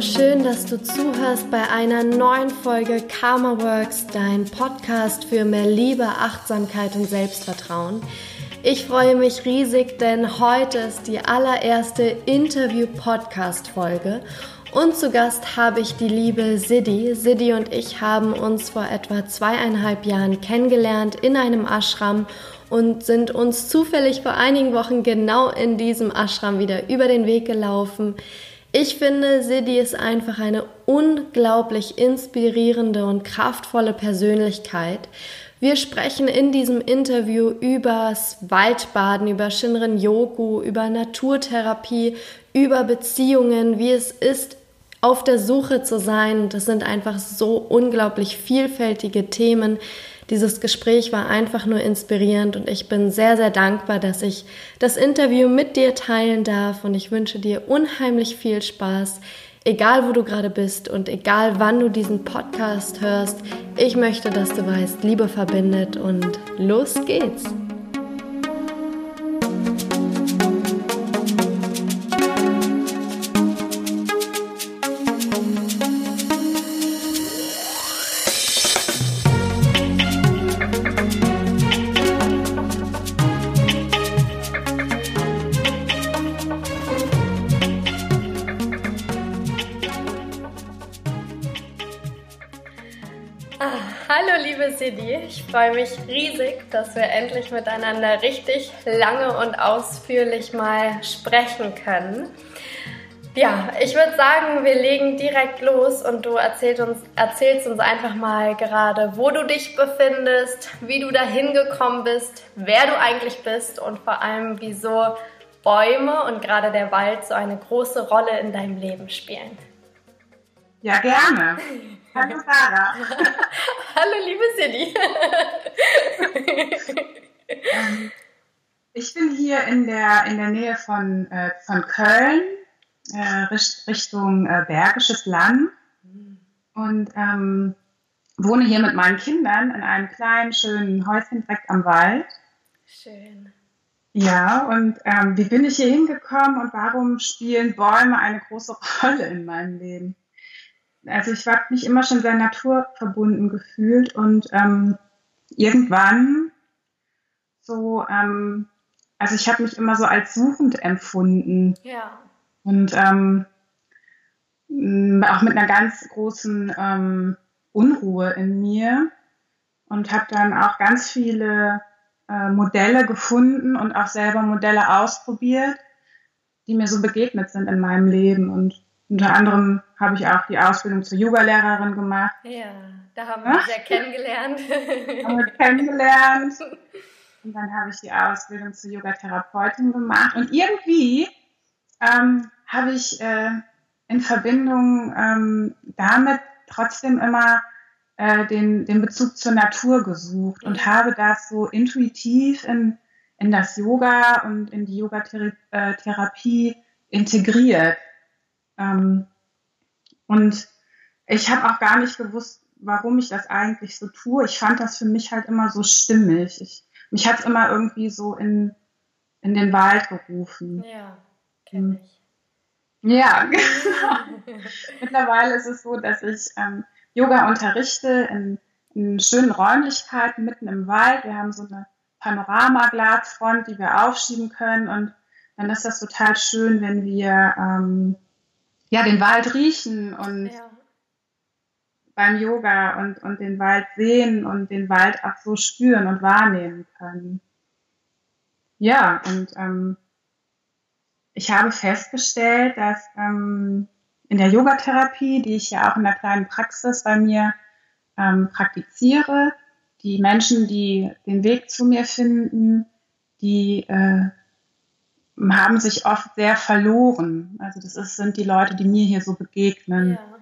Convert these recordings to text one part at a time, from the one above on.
Schön, dass du zuhörst bei einer neuen Folge Karma Works, dein Podcast für mehr Liebe, Achtsamkeit und Selbstvertrauen. Ich freue mich riesig, denn heute ist die allererste Interview-Podcast-Folge und zu Gast habe ich die liebe Sidi. Sidi und ich haben uns vor etwa zweieinhalb Jahren kennengelernt in einem Ashram und sind uns zufällig vor einigen Wochen genau in diesem Ashram wieder über den Weg gelaufen. Ich finde, Sidi ist einfach eine unglaublich inspirierende und kraftvolle Persönlichkeit. Wir sprechen in diesem Interview übers Waldbaden, über Shinrin Yoku, über Naturtherapie, über Beziehungen, wie es ist, auf der Suche zu sein. Das sind einfach so unglaublich vielfältige Themen. Dieses Gespräch war einfach nur inspirierend und ich bin sehr, sehr dankbar, dass ich das Interview mit dir teilen darf und ich wünsche dir unheimlich viel Spaß, egal wo du gerade bist und egal wann du diesen Podcast hörst. Ich möchte, dass du weißt, Liebe verbindet und los geht's. Sidi. Ich freue mich riesig, dass wir endlich miteinander richtig lange und ausführlich mal sprechen können. Ja, ich würde sagen, wir legen direkt los und du erzählst uns, erzählst uns einfach mal gerade, wo du dich befindest, wie du dahin gekommen bist, wer du eigentlich bist und vor allem, wieso Bäume und gerade der Wald so eine große Rolle in deinem Leben spielen. Ja, gerne. Hallo Sarah. Hallo liebe Cindy. ich bin hier in der, in der Nähe von, äh, von Köln, äh, Richtung äh, Bergisches Land und ähm, wohne hier mit meinen Kindern in einem kleinen, schönen Häuschen direkt am Wald. Schön. Ja, und ähm, wie bin ich hier hingekommen und warum spielen Bäume eine große Rolle in meinem Leben? Also ich habe mich immer schon sehr naturverbunden gefühlt und ähm, irgendwann so, ähm, also ich habe mich immer so als suchend empfunden. Ja. Und ähm, auch mit einer ganz großen ähm, Unruhe in mir und habe dann auch ganz viele äh, Modelle gefunden und auch selber Modelle ausprobiert, die mir so begegnet sind in meinem Leben. Und unter anderem habe ich auch die Ausbildung zur Yogalehrerin gemacht. Ja, da haben wir uns ja kennengelernt. haben wir kennengelernt. Und dann habe ich die Ausbildung zur Yogatherapeutin gemacht. Und irgendwie ähm, habe ich äh, in Verbindung ähm, damit trotzdem immer äh, den, den Bezug zur Natur gesucht und habe das so intuitiv in, in das Yoga und in die Yogatherapie integriert. Ähm, und ich habe auch gar nicht gewusst, warum ich das eigentlich so tue. Ich fand das für mich halt immer so stimmig. Ich, mich hat es immer irgendwie so in, in den Wald gerufen. Ja, kenne hm. ich. Ja, genau. Mittlerweile ist es so, dass ich ähm, Yoga unterrichte in, in schönen Räumlichkeiten mitten im Wald. Wir haben so eine Panoramaglasfront, die wir aufschieben können und dann ist das total schön, wenn wir ähm, ja, den Wald riechen und ja. beim Yoga und, und den Wald sehen und den Wald auch so spüren und wahrnehmen können. Ja, und ähm, ich habe festgestellt, dass ähm, in der Yogatherapie, die ich ja auch in der kleinen Praxis bei mir ähm, praktiziere, die Menschen, die den Weg zu mir finden, die äh, haben sich oft sehr verloren. Also das ist, sind die Leute, die mir hier so begegnen. Ja.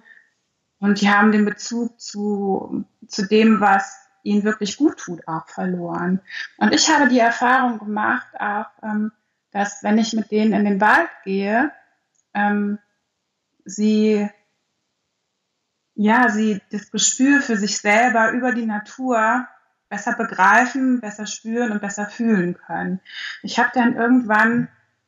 Und die haben den Bezug zu, zu dem, was ihnen wirklich gut tut, auch verloren. Und ich habe die Erfahrung gemacht, auch, ähm, dass wenn ich mit denen in den Wald gehe, ähm, sie ja, sie das Gespür für sich selber über die Natur besser begreifen, besser spüren und besser fühlen können. Ich habe dann irgendwann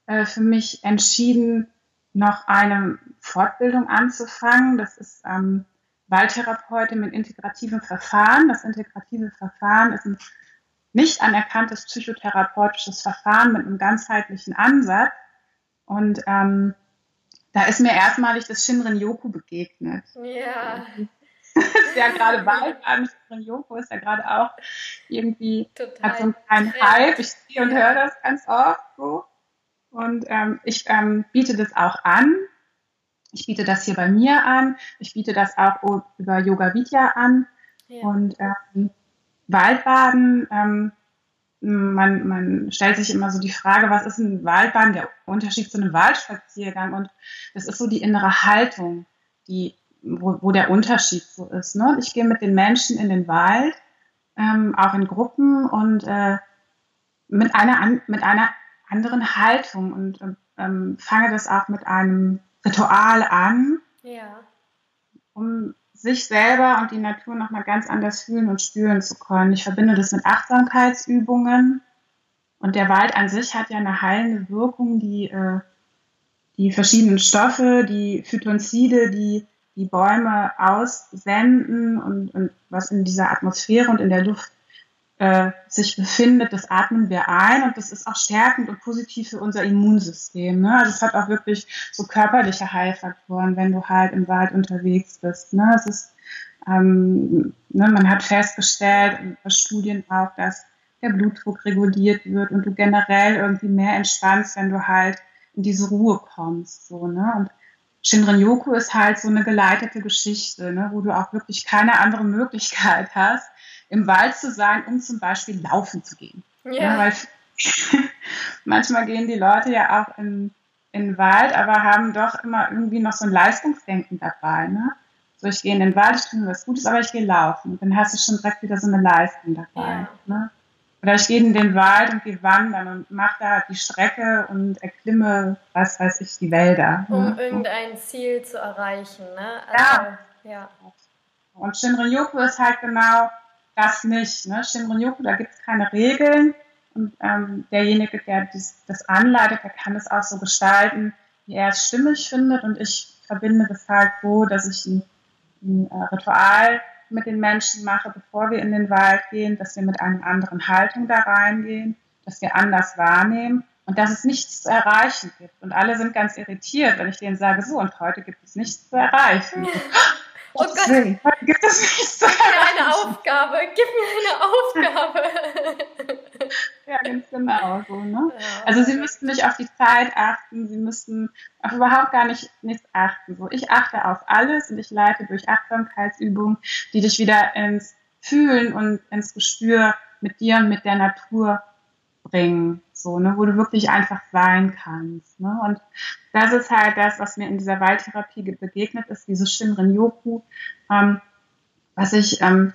äh, für mich entschieden, noch eine Fortbildung anzufangen. Das ist ähm, Waldtherapeutin mit integrativem Verfahren. Das integrative Verfahren ist ein nicht anerkanntes psychotherapeutisches Verfahren mit einem ganzheitlichen Ansatz. Und ähm, da ist mir erstmalig das Shinrin Yoku begegnet. Ja. ist ja gerade Waldbahn, Shinrin Yoku ist ja gerade auch irgendwie, Total hat so einen kleinen Hype. Ich sehe und höre das ganz oft so. Und ähm, ich ähm, biete das auch an. Ich biete das hier bei mir an. Ich biete das auch über Yoga Vidya an. Ja. Und ähm, Waldbaden, ähm, man, man stellt sich immer so die Frage, was ist ein Waldbaden, der Unterschied zu einem Waldspaziergang? Und das ist so die innere Haltung, die, wo, wo der Unterschied so ist. Ne? Ich gehe mit den Menschen in den Wald, ähm, auch in Gruppen und äh, mit einer, mit einer anderen Haltung und ähm, fange das auch mit einem Ritual an, ja. um sich selber und die Natur nochmal ganz anders fühlen und spüren zu können. Ich verbinde das mit Achtsamkeitsübungen und der Wald an sich hat ja eine heilende Wirkung, die äh, die verschiedenen Stoffe, die Phytonzide, die die Bäume aussenden und, und was in dieser Atmosphäre und in der Luft äh, sich befindet, das atmen wir ein und das ist auch stärkend und positiv für unser Immunsystem. Ne? Also es hat auch wirklich so körperliche Heilfaktoren, wenn du halt im Wald unterwegs bist. Ne? Es ist, ähm, ne, man hat festgestellt, bei Studien auch, dass der Blutdruck reguliert wird und du generell irgendwie mehr entspannst, wenn du halt in diese Ruhe kommst. So, ne? Und Shinrin-Yoku ist halt so eine geleitete Geschichte, ne? wo du auch wirklich keine andere Möglichkeit hast, im Wald zu sein, um zum Beispiel laufen zu gehen. Ja. ja weil manchmal gehen die Leute ja auch in, in den Wald, aber haben doch immer irgendwie noch so ein Leistungsdenken dabei. Ne? So, ich gehe in den Wald, ich tue was Gutes, aber ich gehe laufen. Und dann hast du schon direkt wieder so eine Leistung dabei. Ja. Ne? Oder ich gehe in den Wald und gehe wandern und mache da die Strecke und erklimme, was weiß ich, die Wälder. Um ne? irgendein Ziel zu erreichen. Ne? Also, ja. ja. Und Shinrin-Yoku ist halt genau das nicht. Ne? Shinrin-Yoku, da gibt es keine Regeln. Und ähm, derjenige, der das, das anleitet, der kann es auch so gestalten, wie er es stimmig findet. Und ich verbinde das halt so, dass ich ein, ein äh, Ritual mit den Menschen mache, bevor wir in den Wald gehen, dass wir mit einer anderen Haltung da reingehen, dass wir anders wahrnehmen und dass es nichts zu erreichen gibt. Und alle sind ganz irritiert, wenn ich denen sage, so, und heute gibt es nichts zu erreichen. Oh Gott. Willen. Gibt es nichts. Gib mir eine Aufgabe. Gib mir eine Aufgabe. ja, ganz genau so. Ne? Ja. Also sie müssten nicht auf die Zeit achten, sie müssten auf überhaupt gar nicht nichts achten. So, ich achte auf alles und ich leite durch Achtsamkeitsübungen, die dich wieder ins Fühlen und ins Gespür mit dir und mit der Natur bringen, so, ne, wo du wirklich einfach sein kannst. Ne? Und das ist halt das, was mir in dieser Waldtherapie begegnet ist, dieses Shinrin Yoku, ähm, was ich ähm,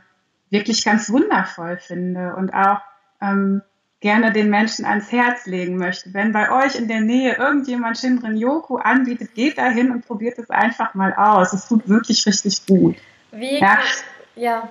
wirklich ganz wundervoll finde und auch ähm, gerne den Menschen ans Herz legen möchte. Wenn bei euch in der Nähe irgendjemand Shinrin Yoku anbietet, geht da hin und probiert es einfach mal aus. Es tut wirklich richtig gut. Wie? Ja. ja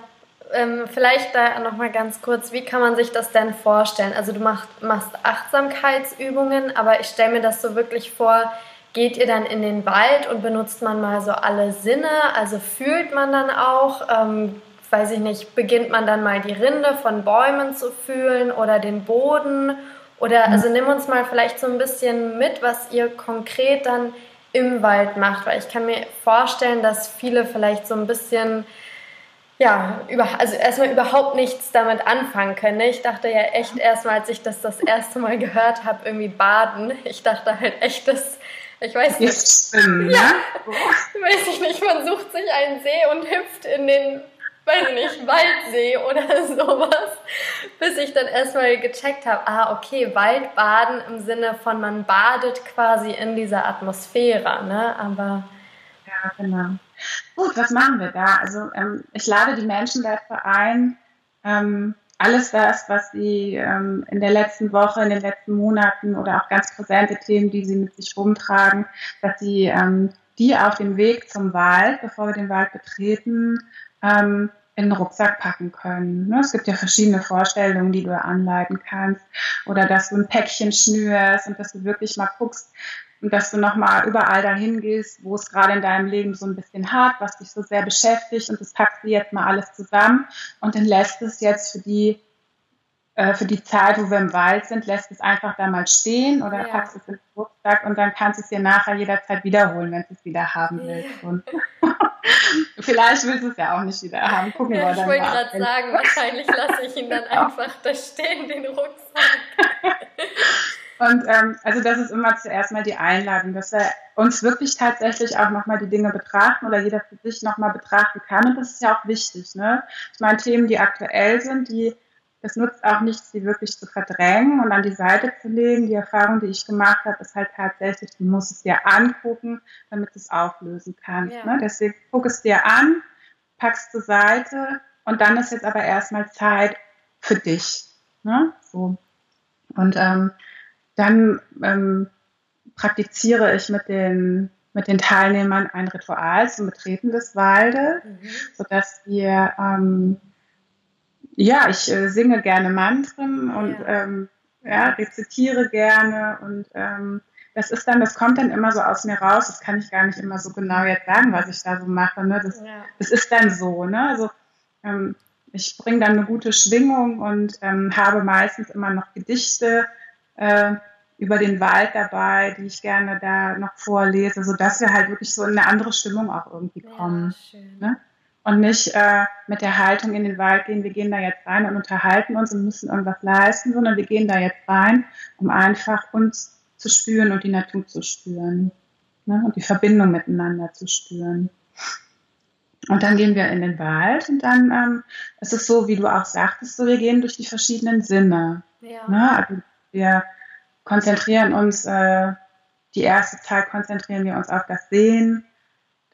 ähm, vielleicht da nochmal ganz kurz, wie kann man sich das denn vorstellen? Also du machst, machst Achtsamkeitsübungen, aber ich stelle mir das so wirklich vor, geht ihr dann in den Wald und benutzt man mal so alle Sinne? Also fühlt man dann auch, ähm, weiß ich nicht, beginnt man dann mal die Rinde von Bäumen zu fühlen oder den Boden? Oder also nimm uns mal vielleicht so ein bisschen mit, was ihr konkret dann im Wald macht, weil ich kann mir vorstellen, dass viele vielleicht so ein bisschen ja, über, also erstmal überhaupt nichts damit anfangen können. Ich dachte ja echt erstmal, als ich das das erste Mal gehört habe, irgendwie baden. Ich dachte halt echt, dass, ich weiß nicht. Stimmt, ja, weiß ich nicht, man sucht sich einen See und hüpft in den, weiß ich nicht, Waldsee oder sowas. Bis ich dann erstmal gecheckt habe, ah, okay, Waldbaden im Sinne von man badet quasi in dieser Atmosphäre, ne? Aber. Ja, genau. Gut, was machen wir da? Also ähm, ich lade die Menschen dafür ein, ähm, alles das, was sie ähm, in der letzten Woche, in den letzten Monaten oder auch ganz präsente Themen, die sie mit sich rumtragen, dass sie ähm, die auf dem Weg zum Wald, bevor wir den Wald betreten, ähm, in den Rucksack packen können. Ne? Es gibt ja verschiedene Vorstellungen, die du anleiten kannst. Oder dass du ein Päckchen schnürst und dass du wirklich mal guckst, und dass du nochmal überall dahin gehst, wo es gerade in deinem Leben so ein bisschen hart, was dich so sehr beschäftigt und das packst du jetzt mal alles zusammen und dann lässt es jetzt für die äh, für die Zeit, wo wir im Wald sind, lässt es einfach da mal stehen oder ja. packst es in den Rucksack und dann kannst du es dir nachher jederzeit wiederholen, wenn du es wieder haben willst. Und vielleicht willst du es ja auch nicht wieder haben. Gucken ja, wir dann Ich wollte gerade sagen, wahrscheinlich lasse ich ihn dann einfach da stehen, den Rucksack. Und ähm, also das ist immer zuerst mal die Einladung, dass wir uns wirklich tatsächlich auch nochmal die Dinge betrachten oder jeder für sich nochmal betrachten kann. Und das ist ja auch wichtig. Ne? Ich meine, Themen, die aktuell sind, die es nutzt auch nichts, sie wirklich zu verdrängen und an die Seite zu legen. Die Erfahrung, die ich gemacht habe, ist halt tatsächlich, du musst es dir angucken, damit du es auflösen kannst. Ja. Ne? Deswegen guck es dir an, packst zur Seite und dann ist jetzt aber erstmal Zeit für dich. Ne? So. Und ähm, dann ähm, praktiziere ich mit den, mit den Teilnehmern ein Ritual zum Betreten des Waldes, mhm. sodass wir ähm, ja, ich äh, singe gerne Mantren und ja. Ähm, ja, rezitiere gerne und ähm, das ist dann, das kommt dann immer so aus mir raus. Das kann ich gar nicht immer so genau jetzt sagen, was ich da so mache. Ne? Das, ja. das ist dann so. Ne? Also ähm, ich bringe dann eine gute Schwingung und ähm, habe meistens immer noch Gedichte äh, über den Wald dabei, die ich gerne da noch vorlese, sodass wir halt wirklich so in eine andere Stimmung auch irgendwie kommen. Ja, ne? und nicht äh, mit der Haltung in den Wald gehen, wir gehen da jetzt rein und unterhalten uns und müssen irgendwas leisten, sondern wir gehen da jetzt rein, um einfach uns zu spüren und die Natur zu spüren ne? und die Verbindung miteinander zu spüren. Und dann gehen wir in den Wald und dann ähm, ist es so, wie du auch sagtest, so wir gehen durch die verschiedenen Sinne. Ja. Ne? Also wir konzentrieren uns, äh, die erste Zeit konzentrieren wir uns auf das Sehen,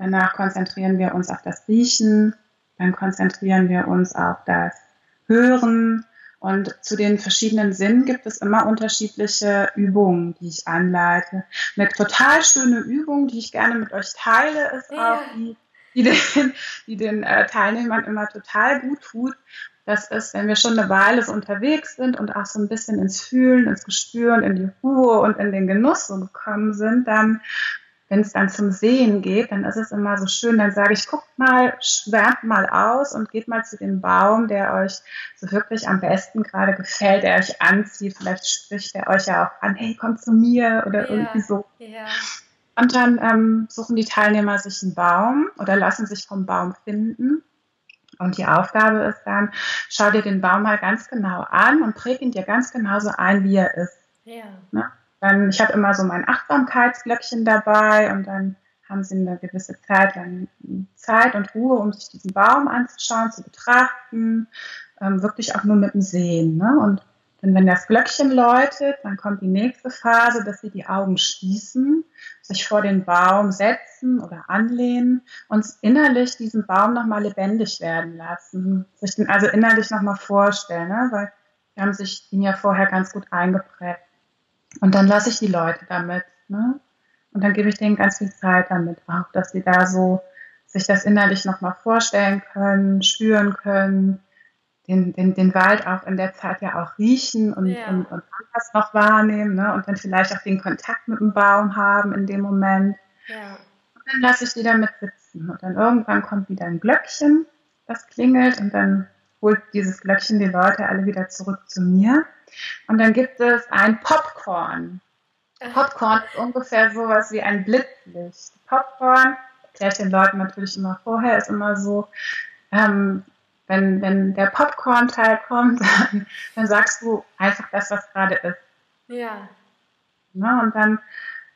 Danach konzentrieren wir uns auf das Riechen, dann konzentrieren wir uns auf das Hören. Und zu den verschiedenen Sinnen gibt es immer unterschiedliche Übungen, die ich anleite. Eine total schöne Übung, die ich gerne mit euch teile, ist ja. auch die, die den, die den äh, Teilnehmern immer total gut tut. Das ist, wenn wir schon eine Weile so unterwegs sind und auch so ein bisschen ins Fühlen, ins Gespüren, in die Ruhe und in den Genuss so gekommen sind, dann wenn es dann zum Sehen geht, dann ist es immer so schön, dann sage ich, guckt mal, schwärmt mal aus und geht mal zu dem Baum, der euch so wirklich am besten gerade gefällt, der euch anzieht. Vielleicht spricht er euch ja auch an, hey, komm zu mir oder ja, irgendwie so. Ja. Und dann ähm, suchen die Teilnehmer sich einen Baum oder lassen sich vom Baum finden. Und die Aufgabe ist dann, schau dir den Baum mal ganz genau an und präg ihn dir ganz genauso ein, wie er ist. Ja. Ne? Dann, ich habe immer so mein Achtsamkeitsglöckchen dabei und dann haben sie eine gewisse Zeit lang Zeit und Ruhe, um sich diesen Baum anzuschauen, zu betrachten, ähm, wirklich auch nur mit dem Sehen. Ne? Und dann, wenn das Glöckchen läutet, dann kommt die nächste Phase, dass sie die Augen schließen, sich vor den Baum setzen oder anlehnen und innerlich diesen Baum nochmal lebendig werden lassen. Sich den also innerlich nochmal vorstellen, ne? weil die haben sich ihn ja vorher ganz gut eingeprägt. Und dann lasse ich die Leute damit. Ne? Und dann gebe ich denen ganz viel Zeit damit auch, dass sie da so sich das innerlich nochmal vorstellen können, spüren können, den, den, den Wald auch in der Zeit ja auch riechen und, ja. und, und anders noch wahrnehmen ne? und dann vielleicht auch den Kontakt mit dem Baum haben in dem Moment. Ja. Und dann lasse ich die damit sitzen. Und dann irgendwann kommt wieder ein Glöckchen, das klingelt und dann holt dieses Glöckchen die Leute alle wieder zurück zu mir. Und dann gibt es ein Popcorn. Popcorn ist ungefähr sowas wie ein Blitzlicht. Popcorn, erkläre ich den Leuten natürlich immer vorher, ist immer so, ähm, wenn, wenn der Popcorn-Teil kommt, dann, dann, sagst du einfach das, was gerade ist. Ja. Ne? Und dann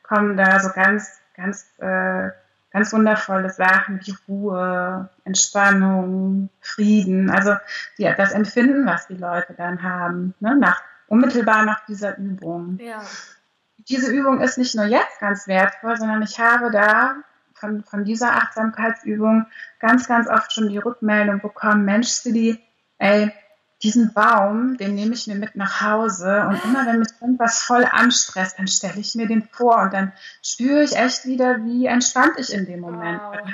kommen da so ganz, ganz, äh, ganz wundervolle Sachen wie Ruhe, Entspannung, Frieden, also die, das Empfinden, was die Leute dann haben, ne? nach unmittelbar nach dieser Übung. Ja. Diese Übung ist nicht nur jetzt ganz wertvoll, sondern ich habe da von, von dieser Achtsamkeitsübung ganz, ganz oft schon die Rückmeldung bekommen, Mensch, Silly, ey, diesen Baum, den nehme ich mir mit nach Hause und immer wenn mich irgendwas voll anstresst, dann stelle ich mir den vor und dann spüre ich echt wieder, wie entspannt ich in dem Moment wow. bin.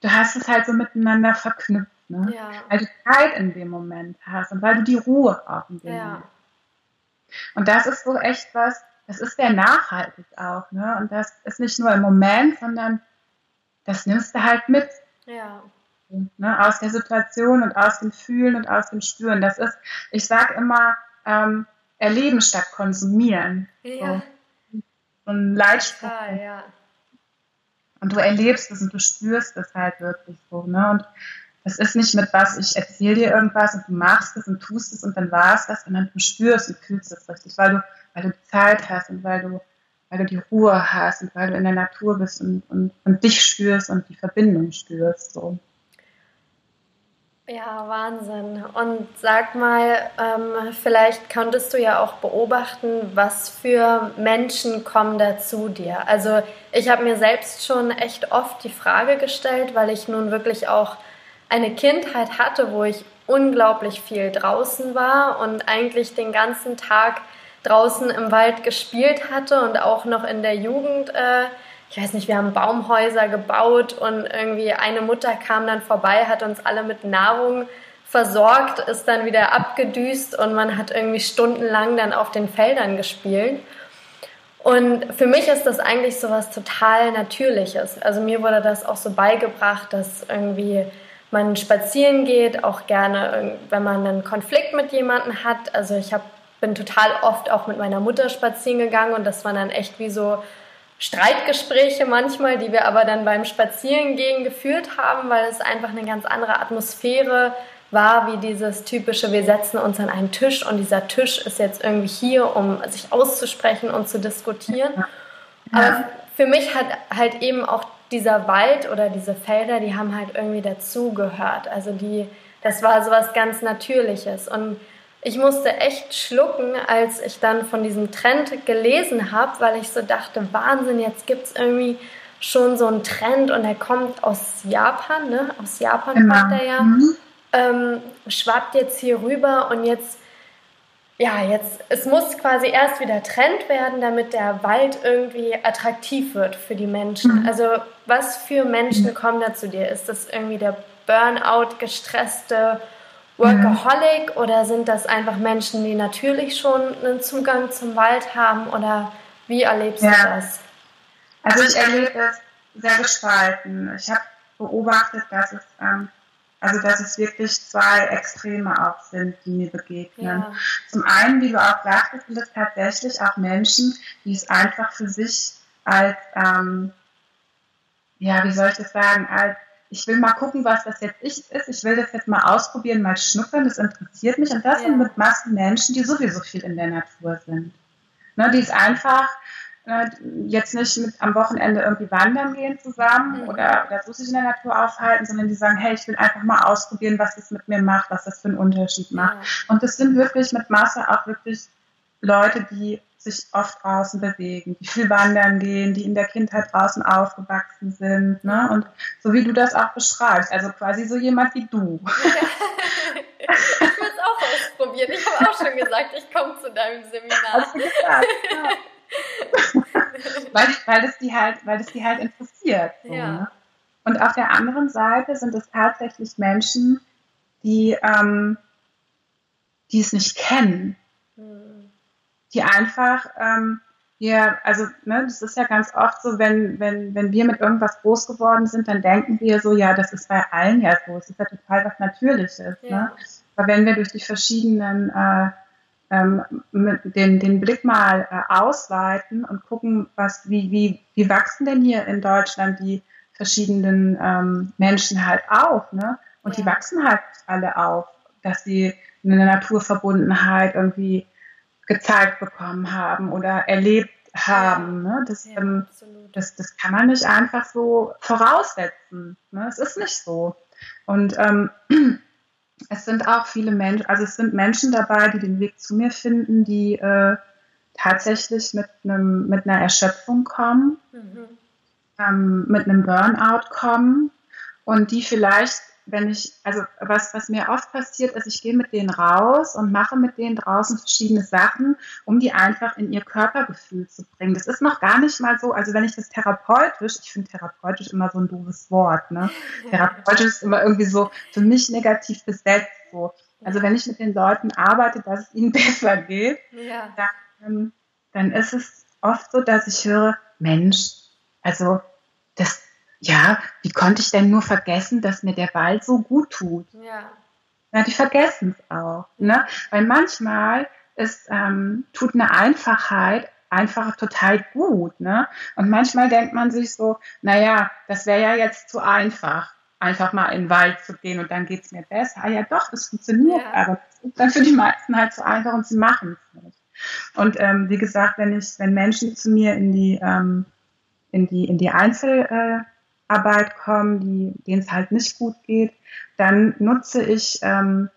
Du hast es halt so miteinander verknüpft. Ne? Ja. Weil du Zeit in dem Moment hast und weil du die Ruhe auch in dem ja. Moment Und das ist so echt was, das ist sehr nachhaltig auch. Ne? Und das ist nicht nur im Moment, sondern das nimmst du halt mit. Ja. Ne? Aus der Situation und aus dem Fühlen und aus dem Spüren. Das ist, ich sage immer, ähm, erleben statt konsumieren. Ja. So, so ein Leitspruch. Ah, ja. Und du erlebst es und du spürst es halt wirklich so. Ne? Und das ist nicht mit was, ich erzähle dir irgendwas und du machst es und tust es und dann war es das, sondern du spürst und fühlst es richtig, weil du, weil du Zeit hast und weil du, weil du die Ruhe hast und weil du in der Natur bist und, und, und dich spürst und die Verbindung spürst. So. Ja, Wahnsinn. Und sag mal, ähm, vielleicht konntest du ja auch beobachten, was für Menschen kommen da zu dir. Also ich habe mir selbst schon echt oft die Frage gestellt, weil ich nun wirklich auch eine Kindheit hatte, wo ich unglaublich viel draußen war und eigentlich den ganzen Tag draußen im Wald gespielt hatte und auch noch in der Jugend. Äh, ich weiß nicht, wir haben Baumhäuser gebaut und irgendwie eine Mutter kam dann vorbei, hat uns alle mit Nahrung versorgt, ist dann wieder abgedüst und man hat irgendwie stundenlang dann auf den Feldern gespielt. Und für mich ist das eigentlich so was total Natürliches. Also mir wurde das auch so beigebracht, dass irgendwie man spazieren geht, auch gerne, wenn man einen Konflikt mit jemandem hat. Also ich hab, bin total oft auch mit meiner Mutter spazieren gegangen und das war dann echt wie so Streitgespräche manchmal, die wir aber dann beim Spazierengehen geführt haben, weil es einfach eine ganz andere Atmosphäre war, wie dieses typische, wir setzen uns an einen Tisch und dieser Tisch ist jetzt irgendwie hier, um sich auszusprechen und zu diskutieren. Aber für mich hat halt eben auch dieser Wald oder diese Felder, die haben halt irgendwie dazugehört. Also die, das war so was ganz Natürliches. Und ich musste echt schlucken, als ich dann von diesem Trend gelesen habe, weil ich so dachte, Wahnsinn, jetzt gibt es irgendwie schon so einen Trend und er kommt aus Japan, ne? Aus Japan genau. kommt er ja. Mhm. Ähm, schwappt jetzt hier rüber und jetzt, ja, jetzt, es muss quasi erst wieder Trend werden, damit der Wald irgendwie attraktiv wird für die Menschen. Mhm. Also, was für Menschen mhm. kommen da zu dir? Ist das irgendwie der Burnout gestresste Workaholic mhm. oder sind das einfach Menschen, die natürlich schon einen Zugang zum Wald haben oder wie erlebst ja. du das? Also ich erlebe es sehr gespalten. Ich habe beobachtet, dass es ähm, also dass es wirklich zwei Extreme auch sind, die mir begegnen. Ja. Zum einen, wie du auch sagtest, sind es tatsächlich auch Menschen, die es einfach für sich als, ähm, ja, wie soll ich das sagen, als ich will mal gucken, was das jetzt ist. Ich will das jetzt mal ausprobieren, mal schnuppern. Das interessiert mich. Und das ja. sind mit Massen Menschen, die sowieso viel in der Natur sind. Ne, die es einfach äh, jetzt nicht mit am Wochenende irgendwie wandern gehen zusammen mhm. oder, oder so sich in der Natur aufhalten, sondern die sagen, hey, ich will einfach mal ausprobieren, was das mit mir macht, was das für einen Unterschied macht. Ja. Und das sind wirklich mit Masse auch wirklich Leute, die sich oft draußen bewegen, die viel wandern gehen, die in der Kindheit draußen aufgewachsen sind. Ne? Und so wie du das auch beschreibst, also quasi so jemand wie du. Ich will es auch ausprobieren. Ich habe auch schon gesagt, ich komme zu deinem Seminar. Hast du gesagt, ja. weil, weil, das die halt, weil das die halt interessiert. So, ja. ne? Und auf der anderen Seite sind es tatsächlich Menschen, die, ähm, die es nicht kennen. Hm die einfach, ähm, ja, also ne, das ist ja ganz oft so, wenn, wenn, wenn wir mit irgendwas groß geworden sind, dann denken wir so, ja, das ist bei allen ja so, es ist ja total was Natürliches. Ne? Ja. Ne? Aber wenn wir durch die verschiedenen äh, ähm, den, den Blick mal äh, ausweiten und gucken, was, wie, wie, wie wachsen denn hier in Deutschland die verschiedenen ähm, Menschen halt auf, ne? Und ja. die wachsen halt alle auf, dass sie eine Naturverbundenheit irgendwie gezeigt bekommen haben oder erlebt haben. Ne? Das, ja, ähm, das, das kann man nicht einfach so voraussetzen. Ne? Es ist nicht so. Und ähm, es sind auch viele Menschen, also es sind Menschen dabei, die den Weg zu mir finden, die äh, tatsächlich mit, einem, mit einer Erschöpfung kommen, mhm. ähm, mit einem Burnout kommen und die vielleicht wenn ich, also was, was mir oft passiert, ist, ich gehe mit denen raus und mache mit denen draußen verschiedene Sachen, um die einfach in ihr Körpergefühl zu bringen. Das ist noch gar nicht mal so, also wenn ich das therapeutisch, ich finde therapeutisch immer so ein doofes Wort, ne? Therapeutisch ist immer irgendwie so für mich negativ besetzt. So. Also wenn ich mit den Leuten arbeite, dass es ihnen besser geht, ja. dann, ähm, dann ist es oft so, dass ich höre, Mensch, also das, ja, wie konnte ich denn nur vergessen, dass mir der Wald so gut tut? Ja. Ja, die vergessen es auch. Ne? Weil manchmal ist, ähm, tut eine Einfachheit einfach total gut. Ne? Und manchmal denkt man sich so, naja, das wäre ja jetzt zu einfach, einfach mal in den Wald zu gehen und dann geht es mir besser. Ah, ja doch, das funktioniert, ja. aber das ist dann für die meisten halt zu einfach und sie machen es nicht. Und ähm, wie gesagt, wenn ich, wenn Menschen zu mir in die, ähm, in die, in die Einzelarbeit kommen, die, denen es halt nicht gut geht, dann nutze ich ähm,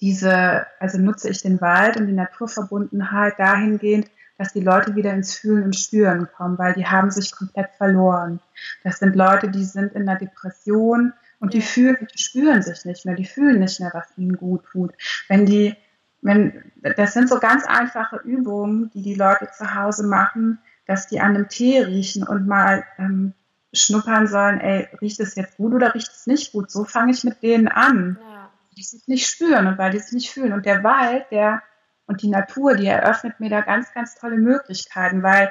diese, also nutze ich den Wald und die Naturverbundenheit dahingehend, dass die Leute wieder ins Fühlen und Spüren kommen, weil die haben sich komplett verloren. Das sind Leute, die sind in einer Depression und die fühlen, die spüren sich nicht mehr, die fühlen nicht mehr, was ihnen gut tut. Wenn die, wenn, das sind so ganz einfache Übungen, die die Leute zu Hause machen, dass die an einem Tee riechen und mal ähm, schnuppern sollen, ey, riecht es jetzt gut oder riecht es nicht gut? So fange ich mit denen an. Ja. Die sich nicht spüren und weil die es nicht fühlen. Und der Wald, der und die Natur, die eröffnet mir da ganz, ganz tolle Möglichkeiten, weil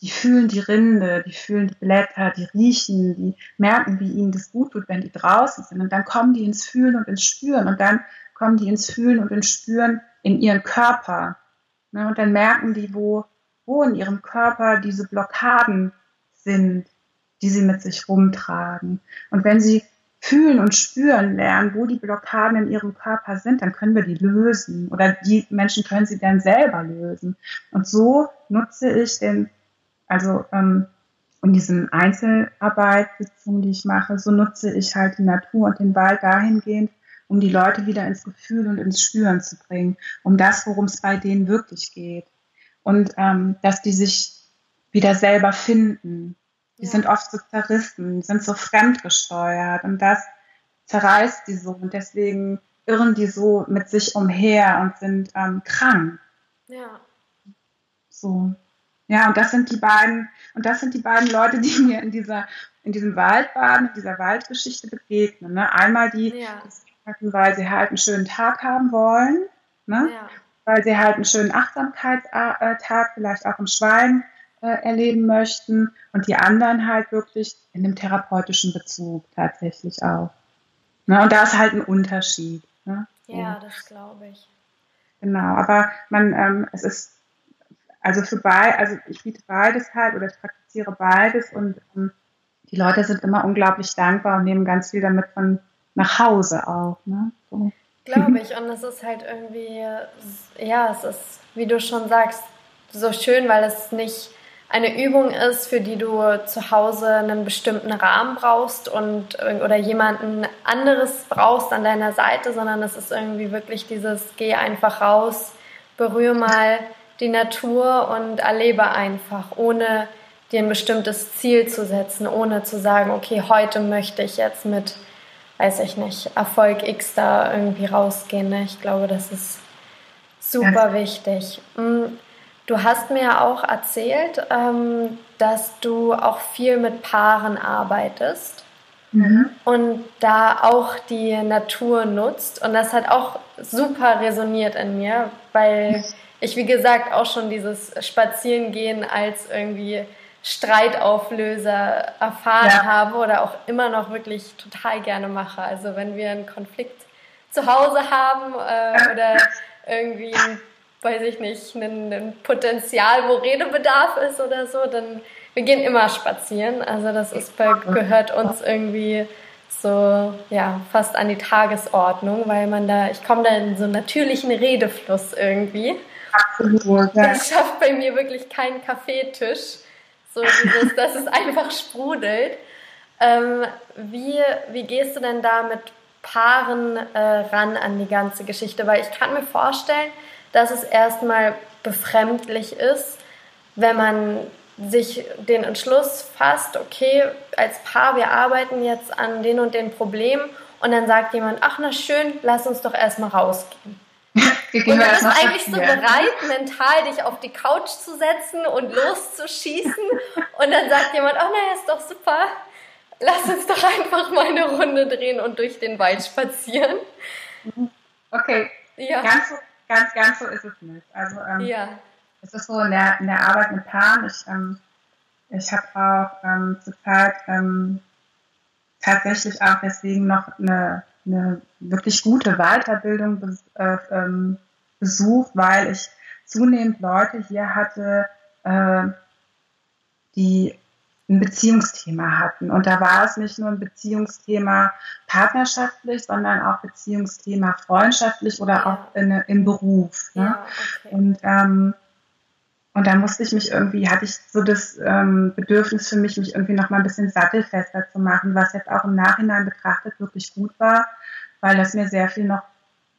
die fühlen die Rinde, die fühlen die Blätter, die riechen, die merken, wie ihnen das gut tut, wenn die draußen sind. Und dann kommen die ins Fühlen und ins Spüren. Und dann kommen die ins Fühlen und ins Spüren in ihren Körper. Ne? Und dann merken die, wo, wo in ihrem Körper diese Blockaden sind, die sie mit sich rumtragen. Und wenn sie fühlen und spüren lernen, wo die Blockaden in ihrem Körper sind, dann können wir die lösen. Oder die Menschen können sie dann selber lösen. Und so nutze ich den, also ähm, in diesen Einzelarbeitssitzungen, die ich mache, so nutze ich halt die Natur und den Wald dahingehend, um die Leute wieder ins Gefühl und ins Spüren zu bringen, um das, worum es bei denen wirklich geht. Und ähm, dass die sich wieder selber finden, die ja. sind oft so zerrissen, sind so fremdgesteuert und das zerreißt die so und deswegen irren die so mit sich umher und sind ähm, krank. Ja. So. Ja, und das sind die beiden, und das sind die beiden Leute, die mir in dieser, in diesem Waldbaden, in dieser Waldgeschichte begegnen. Ne? Einmal die, ja. weil sie halt einen schönen Tag haben wollen, ne? Ja. weil sie halt einen schönen Achtsamkeitstag, vielleicht auch im Schwein, äh, erleben möchten und die anderen halt wirklich in einem therapeutischen Bezug tatsächlich auch. Ne? Und da ist halt ein Unterschied. Ne? Ja, das glaube ich. Genau, aber man, ähm, es ist also für beide, also ich biete beides halt oder ich praktiziere beides und ähm, die Leute sind immer unglaublich dankbar und nehmen ganz viel damit von nach Hause auch. Ne? So. Glaube ich. Und es ist halt irgendwie, ja, es ist, wie du schon sagst, so schön, weil es nicht eine Übung ist, für die du zu Hause einen bestimmten Rahmen brauchst und oder jemanden anderes brauchst an deiner Seite, sondern es ist irgendwie wirklich dieses geh einfach raus, berühre mal die Natur und erlebe einfach, ohne dir ein bestimmtes Ziel zu setzen, ohne zu sagen, okay, heute möchte ich jetzt mit, weiß ich nicht, Erfolg X da irgendwie rausgehen. Ne? Ich glaube, das ist super wichtig. Du hast mir ja auch erzählt, ähm, dass du auch viel mit Paaren arbeitest mhm. und da auch die Natur nutzt. Und das hat auch super resoniert in mir, weil ich, wie gesagt, auch schon dieses Spazierengehen als irgendwie Streitauflöser erfahren ja. habe oder auch immer noch wirklich total gerne mache. Also wenn wir einen Konflikt zu Hause haben äh, oder irgendwie ein weiß ich nicht, ein, ein Potenzial, wo Redebedarf ist oder so, dann wir gehen immer spazieren. Also das ist bei, gehört uns irgendwie so ja fast an die Tagesordnung, weil man da, ich komme da in so einen natürlichen Redefluss irgendwie. Absolut. Ja. Das schafft bei mir wirklich keinen Kaffeetisch. So dieses, dass es einfach sprudelt. Ähm, wie, wie gehst du denn da mit Paaren äh, ran an die ganze Geschichte? Weil ich kann mir vorstellen, dass es erstmal befremdlich ist, wenn man sich den Entschluss fasst, okay, als Paar, wir arbeiten jetzt an den und den Problemen und dann sagt jemand, ach na schön, lass uns doch erstmal rausgehen. und du bist eigentlich so bereit, mental dich auf die Couch zu setzen und loszuschießen und dann sagt jemand, oh naja, ist doch super, lass uns doch einfach mal eine Runde drehen und durch den Wald spazieren. Okay, ja. ganz ganz, ganz so ist es nicht. Also ähm, ja. es ist so in der, in der Arbeit mit Paaren, ich, ähm, ich habe auch ähm, zurzeit ähm, tatsächlich auch deswegen noch eine, eine wirklich gute Weiterbildung bes äh, ähm, besucht, weil ich zunehmend Leute hier hatte, äh, die ein Beziehungsthema hatten. Und da war es nicht nur ein Beziehungsthema partnerschaftlich, sondern auch Beziehungsthema freundschaftlich oder auch in, im Beruf. Ne? Ja, okay. Und ähm, und da musste ich mich irgendwie, hatte ich so das ähm, Bedürfnis für mich, mich irgendwie noch mal ein bisschen sattelfester zu machen, was jetzt auch im Nachhinein betrachtet wirklich gut war, weil das mir sehr viel noch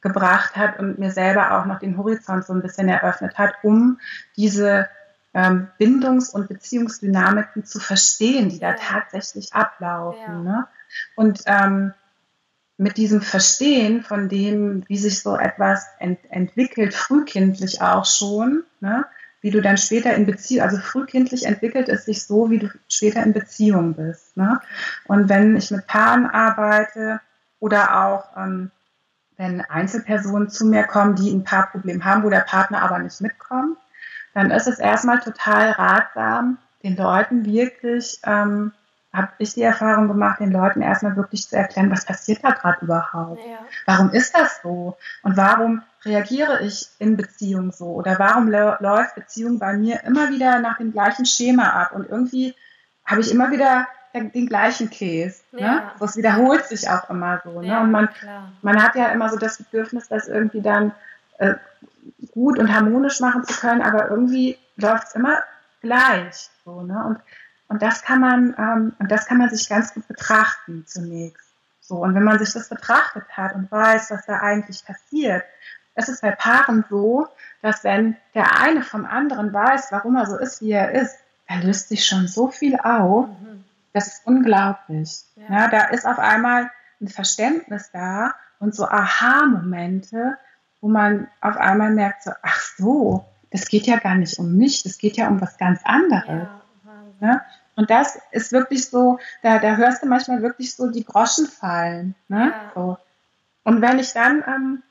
gebracht hat und mir selber auch noch den Horizont so ein bisschen eröffnet hat, um diese ähm, Bindungs- und Beziehungsdynamiken zu verstehen, die da tatsächlich ablaufen. Ja. Ne? Und ähm, mit diesem Verstehen von dem, wie sich so etwas ent entwickelt, frühkindlich auch schon, ne? wie du dann später in Beziehung, also frühkindlich entwickelt es sich so, wie du später in Beziehung bist. Ne? Und wenn ich mit Paaren arbeite oder auch ähm, wenn Einzelpersonen zu mir kommen, die ein Paarproblem haben, wo der Partner aber nicht mitkommt, dann ist es erstmal total ratsam, den Leuten wirklich, ähm, habe ich die Erfahrung gemacht, den Leuten erstmal wirklich zu erklären, was passiert da gerade überhaupt? Ja. Warum ist das so? Und warum reagiere ich in Beziehung so? Oder warum läuft Beziehung bei mir immer wieder nach dem gleichen Schema ab? Und irgendwie habe ich immer wieder den gleichen Käse. Ne? Ja. Ne? So, es wiederholt sich auch immer so. Ne? Ja, und man, man hat ja immer so das Bedürfnis, dass irgendwie dann äh, gut und harmonisch machen zu können, aber irgendwie läuft es immer gleich. So, ne? und, und das kann man, ähm, und das kann man sich ganz gut betrachten zunächst. So, und wenn man sich das betrachtet hat und weiß, was da eigentlich passiert, es ist bei Paaren so, dass wenn der eine vom anderen weiß, warum er so ist, wie er ist, da löst sich schon so viel auf. Mhm. Das ist unglaublich. Ja. ja. da ist auf einmal ein Verständnis da und so Aha-Momente, wo man auf einmal merkt, so, ach so, das geht ja gar nicht um mich, das geht ja um was ganz anderes. Ja, ne? Und das ist wirklich so, da, da hörst du manchmal wirklich so die Groschen fallen. Ne? Ja. So. Und wenn ich dann, ähm,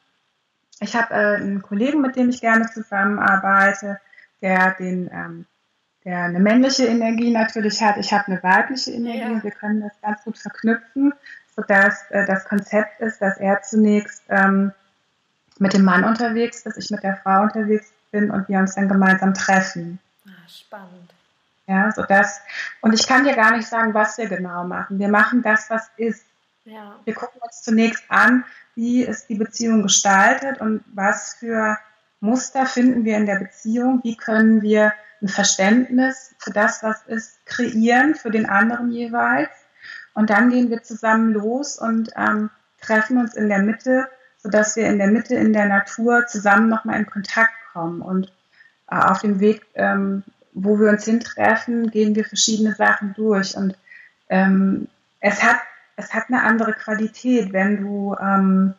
ich habe äh, einen Kollegen, mit dem ich gerne zusammenarbeite, der den, ähm, der eine männliche Energie natürlich hat. Ich habe eine weibliche Energie. Ja. Wir können das ganz gut verknüpfen, sodass äh, das Konzept ist, dass er zunächst ähm, mit dem Mann unterwegs ist, ich mit der Frau unterwegs bin und wir uns dann gemeinsam treffen. Ah, spannend. Ja, so das. Und ich kann dir gar nicht sagen, was wir genau machen. Wir machen das, was ist. Ja. Wir gucken uns zunächst an, wie ist die Beziehung gestaltet und was für Muster finden wir in der Beziehung, wie können wir ein Verständnis für das, was ist, kreieren für den anderen jeweils. Und dann gehen wir zusammen los und ähm, treffen uns in der Mitte sodass wir in der Mitte in der Natur zusammen nochmal in Kontakt kommen. Und äh, auf dem Weg, ähm, wo wir uns hintreffen, gehen wir verschiedene Sachen durch. Und ähm, es, hat, es hat eine andere Qualität, wenn du, ähm,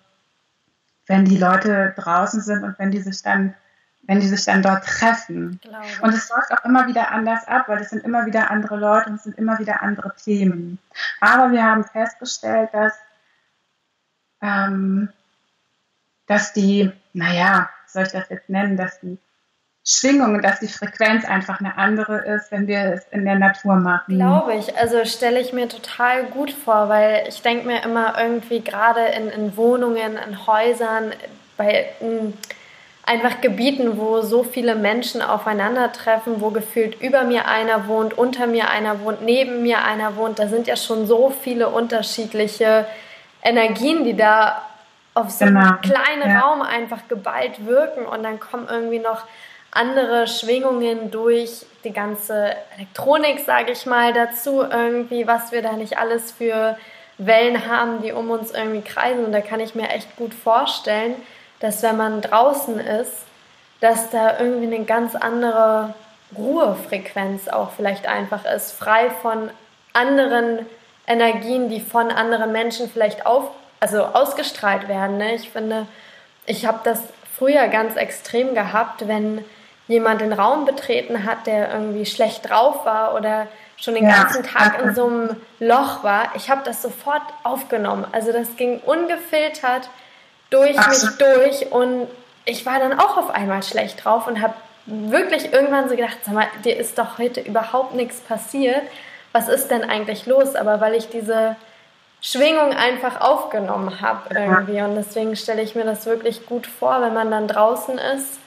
wenn die Leute draußen sind und wenn die sich dann wenn die sich dann dort treffen. Und es läuft auch immer wieder anders ab, weil es sind immer wieder andere Leute und es sind immer wieder andere Themen. Aber wir haben festgestellt, dass ähm, dass die, naja, soll ich das jetzt nennen, dass die Schwingung, dass die Frequenz einfach eine andere ist, wenn wir es in der Natur machen. Glaube ich. Also stelle ich mir total gut vor, weil ich denke mir immer irgendwie gerade in, in Wohnungen, in Häusern, bei in einfach Gebieten, wo so viele Menschen aufeinandertreffen, wo gefühlt über mir einer wohnt, unter mir einer wohnt, neben mir einer wohnt. Da sind ja schon so viele unterschiedliche Energien, die da auf so genau. einen kleinen ja. Raum einfach geballt wirken und dann kommen irgendwie noch andere Schwingungen durch die ganze Elektronik, sage ich mal, dazu irgendwie, was wir da nicht alles für Wellen haben, die um uns irgendwie kreisen. Und da kann ich mir echt gut vorstellen, dass wenn man draußen ist, dass da irgendwie eine ganz andere Ruhefrequenz auch vielleicht einfach ist, frei von anderen Energien, die von anderen Menschen vielleicht auf also ausgestrahlt werden. Ne? Ich finde, ich habe das früher ganz extrem gehabt, wenn jemand den Raum betreten hat, der irgendwie schlecht drauf war oder schon den ja. ganzen Tag in so einem Loch war. Ich habe das sofort aufgenommen. Also das ging ungefiltert durch Ach. mich durch und ich war dann auch auf einmal schlecht drauf und habe wirklich irgendwann so gedacht, sag mal, dir ist doch heute überhaupt nichts passiert. Was ist denn eigentlich los? Aber weil ich diese Schwingung einfach aufgenommen habe irgendwie. Und deswegen stelle ich mir das wirklich gut vor, wenn man dann draußen ist.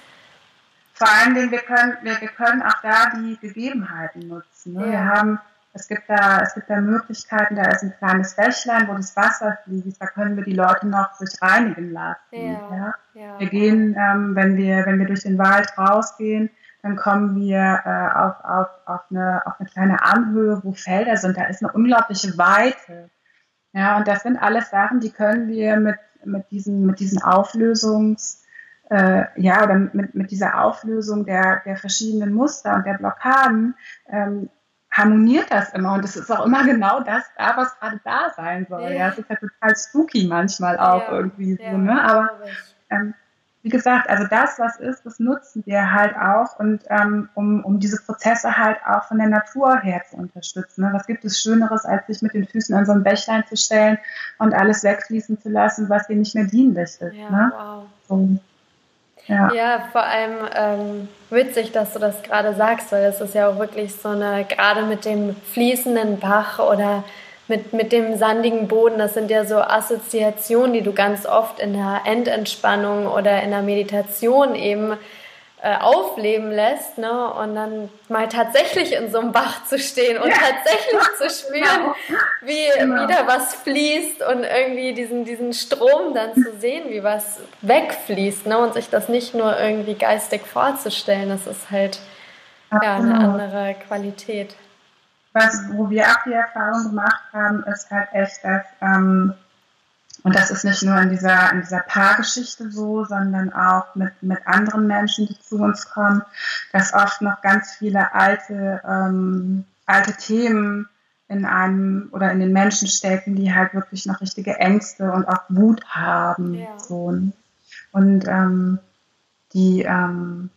Vor allen Dingen, wir können, wir, wir können auch da die Gegebenheiten nutzen. Ne? Ja. Wir haben, es gibt, da, es gibt da Möglichkeiten, da ist ein kleines Bächlein, wo das Wasser fließt, da können wir die Leute noch sich reinigen lassen. Ja. ja? Wir gehen, ähm, wenn, wir, wenn wir durch den Wald rausgehen, dann kommen wir äh, auf, auf, auf, eine, auf eine kleine Anhöhe, wo Felder sind. Da ist eine unglaubliche Weite. Ja, und das sind alles Sachen, die können wir mit, mit diesen, mit diesen Auflösungs, äh, ja, oder mit, mit dieser Auflösung der, der verschiedenen Muster und der Blockaden, ähm, harmoniert das immer und es ist auch immer genau das da, was gerade da sein soll. Ja, ja es ist ja total spooky manchmal auch ja, irgendwie so, ne? Aber ähm, wie gesagt, also das, was ist, das nutzen wir halt auch und ähm, um, um diese Prozesse halt auch von der Natur her zu unterstützen. Ne? Was gibt es Schöneres, als sich mit den Füßen an so ein Bächlein zu stellen und alles wegfließen zu lassen, was dir nicht mehr dienlich ist. Ja, ne? wow. So. Ja. ja, vor allem ähm, witzig, dass du das gerade sagst, weil es ist ja auch wirklich so eine, gerade mit dem fließenden Bach oder mit, mit dem sandigen Boden, das sind ja so Assoziationen, die du ganz oft in der Endentspannung oder in der Meditation eben äh, aufleben lässt, ne? Und dann mal tatsächlich in so einem Bach zu stehen und ja. tatsächlich zu spüren, genau. wie genau. wieder was fließt und irgendwie diesen, diesen Strom dann zu sehen, wie was wegfließt, ne? Und sich das nicht nur irgendwie geistig vorzustellen, das ist halt ja, eine andere Qualität was, wo wir auch die Erfahrung gemacht haben, ist halt echt, dass, ähm, und das ist nicht nur in dieser, in dieser Paargeschichte so, sondern auch mit, mit anderen Menschen, die zu uns kommen, dass oft noch ganz viele alte, ähm, alte Themen in einem oder in den Menschen stecken, die halt wirklich noch richtige Ängste und auch Wut haben. Ja. So. Und ähm, die, ähm,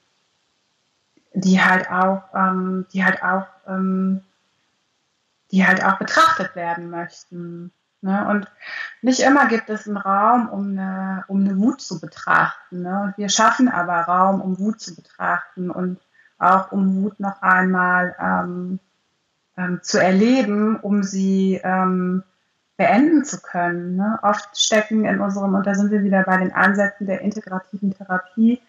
die halt auch, ähm, die halt auch ähm, die halt auch betrachtet werden möchten. Ne? Und nicht immer gibt es einen Raum, um eine, um eine Wut zu betrachten. Ne? Und wir schaffen aber Raum, um Wut zu betrachten und auch um Wut noch einmal ähm, ähm, zu erleben, um sie ähm, beenden zu können. Ne? Oft stecken in unserem, und da sind wir wieder bei den Ansätzen der integrativen Therapie,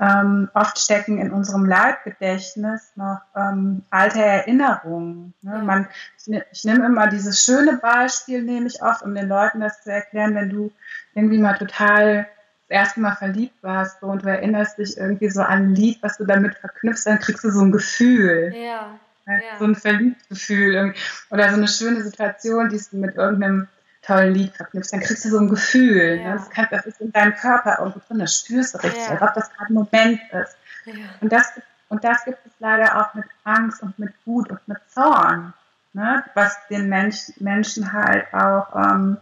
ähm, oft stecken in unserem Leibgedächtnis noch ähm, alte Erinnerungen. Ne? Man, ich, ne, ich nehme immer dieses schöne Beispiel, nehme ich oft, um den Leuten das zu erklären, wenn du irgendwie mal total das erste Mal verliebt warst so, und du erinnerst dich irgendwie so an ein Lied, was du damit verknüpfst, dann kriegst du so ein Gefühl. Ja. Ja. So ein Verliebtgefühl oder so eine schöne Situation, die du mit irgendeinem tollen Lied verknüpfst, dann kriegst du so ein Gefühl. Ne? Ja. Ne? Das, kann, das, ist in deinem Körper irgendwo drin, das spürst du richtig, ja. als ob das gerade ein Moment ist. Ja. Und, das, und das gibt es leider auch mit Angst und mit Wut und mit Zorn, ne? was den Mensch, Menschen halt auch ähm,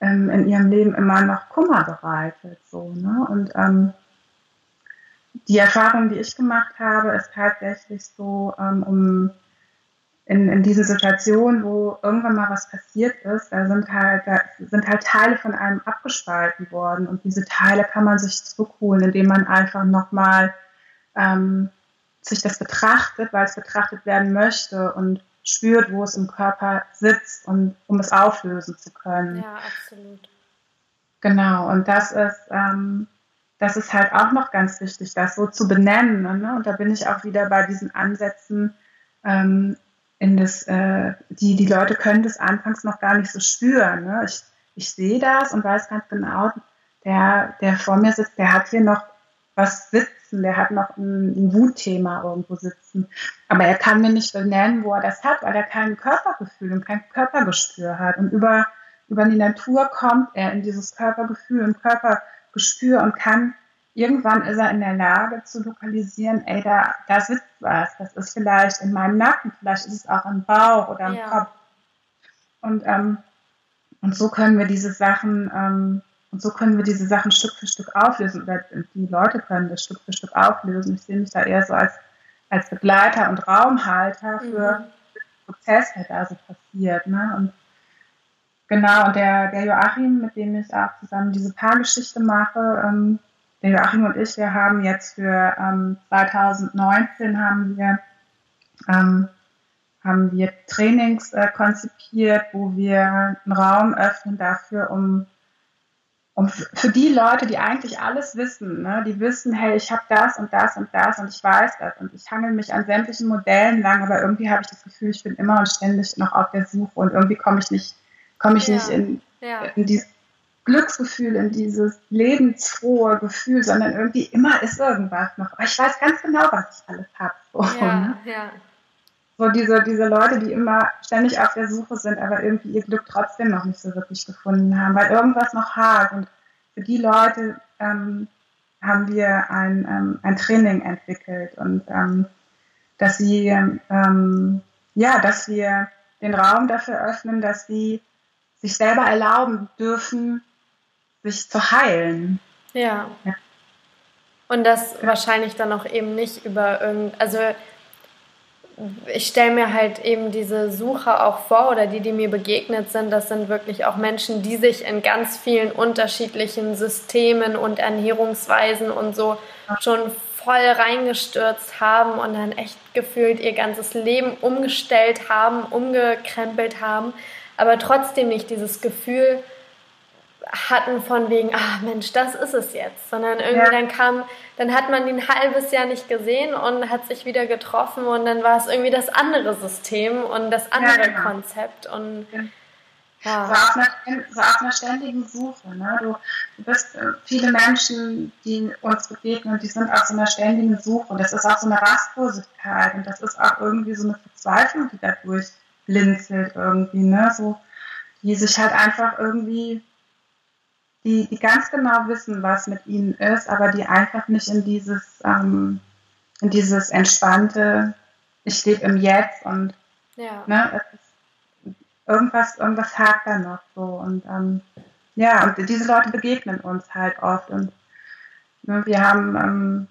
ähm, in ihrem Leben immer noch Kummer bereitet. So, ne? Und ähm, die Erfahrung, die ich gemacht habe, ist tatsächlich so, ähm, um in, in diesen Situationen, wo irgendwann mal was passiert ist, da sind halt, da sind halt Teile von einem abgespalten worden und diese Teile kann man sich zurückholen, indem man einfach nochmal ähm, sich das betrachtet, weil es betrachtet werden möchte und spürt, wo es im Körper sitzt und um es auflösen zu können. Ja, absolut. Genau, und das ist, ähm, das ist halt auch noch ganz wichtig, das so zu benennen. Ne? Und da bin ich auch wieder bei diesen Ansätzen, ähm, in das, äh, die, die Leute können das anfangs noch gar nicht so spüren. Ne? Ich, ich sehe das und weiß ganz genau, der, der vor mir sitzt, der hat hier noch was sitzen, der hat noch ein, ein Wutthema irgendwo sitzen. Aber er kann mir nicht benennen, wo er das hat, weil er kein Körpergefühl und kein Körpergespür hat. Und über, über die Natur kommt er in dieses Körpergefühl und Körpergespür und kann irgendwann ist er in der Lage zu lokalisieren, ey, da, da sitzt was. Das ist vielleicht in meinem Nacken, vielleicht ist es auch im Bauch oder im ja. Kopf. Und, ähm, und so können wir diese Sachen, ähm, und so können wir diese Sachen Stück für Stück auflösen. Oder die Leute können das Stück für Stück auflösen. Ich sehe mich da eher so als, als Begleiter und Raumhalter für mhm. den Prozess, der da so passiert. Ne? Und genau, und der, der Joachim, mit dem ich auch zusammen diese Paargeschichte mache, ähm, der Joachim und ich, wir haben jetzt für ähm, 2019 haben wir ähm, haben wir Trainings äh, konzipiert, wo wir einen Raum öffnen dafür, um, um für die Leute, die eigentlich alles wissen, ne, die wissen, hey, ich habe das und das und das und ich weiß das und ich hangel mich an sämtlichen Modellen lang, aber irgendwie habe ich das Gefühl, ich bin immer und ständig noch auf der Suche und irgendwie komme ich nicht, komme ich ja. nicht in, ja. in dieses Glücksgefühl, in dieses lebensfrohe Gefühl, sondern irgendwie immer ist irgendwas noch. Aber ich weiß ganz genau, was ich alles habe. So, ja, ne? ja so diese, diese Leute, die immer ständig auf der Suche sind, aber irgendwie ihr Glück trotzdem noch nicht so wirklich gefunden haben, weil irgendwas noch hakt. Und für die Leute ähm, haben wir ein, ähm, ein Training entwickelt und ähm, dass sie, ähm, ja, dass wir den Raum dafür öffnen, dass sie sich selber erlauben dürfen, sich zu heilen. Ja. ja. Und das wahrscheinlich dann auch eben nicht über irgend, also ich stelle mir halt eben diese Sucher auch vor oder die, die mir begegnet sind, das sind wirklich auch Menschen, die sich in ganz vielen unterschiedlichen Systemen und Ernährungsweisen und so schon voll reingestürzt haben und dann echt gefühlt ihr ganzes Leben umgestellt haben, umgekrempelt haben, aber trotzdem nicht dieses Gefühl hatten von wegen, ah Mensch, das ist es jetzt, sondern irgendwie ja. dann kam, dann hat man ihn ein halbes Jahr nicht gesehen und hat sich wieder getroffen und dann war es irgendwie das andere System und das andere ja, genau. Konzept und ja. Ja. So, auf einer, so auf einer ständigen Suche. Ne? Du, du bist äh, viele Menschen, die uns begegnen, die sind auf so einer ständigen Suche. Und das ist auch so eine Rastlosigkeit und das ist auch irgendwie so eine Verzweiflung, die dadurch blinzelt irgendwie, ne? So, die sich halt einfach irgendwie die, die ganz genau wissen, was mit ihnen ist, aber die einfach nicht in dieses, ähm, in dieses entspannte, ich lebe im Jetzt und ja. ne, ist, irgendwas, irgendwas hakt da noch so. Und ähm, ja, und diese Leute begegnen uns halt oft. Und ne, wir haben ähm,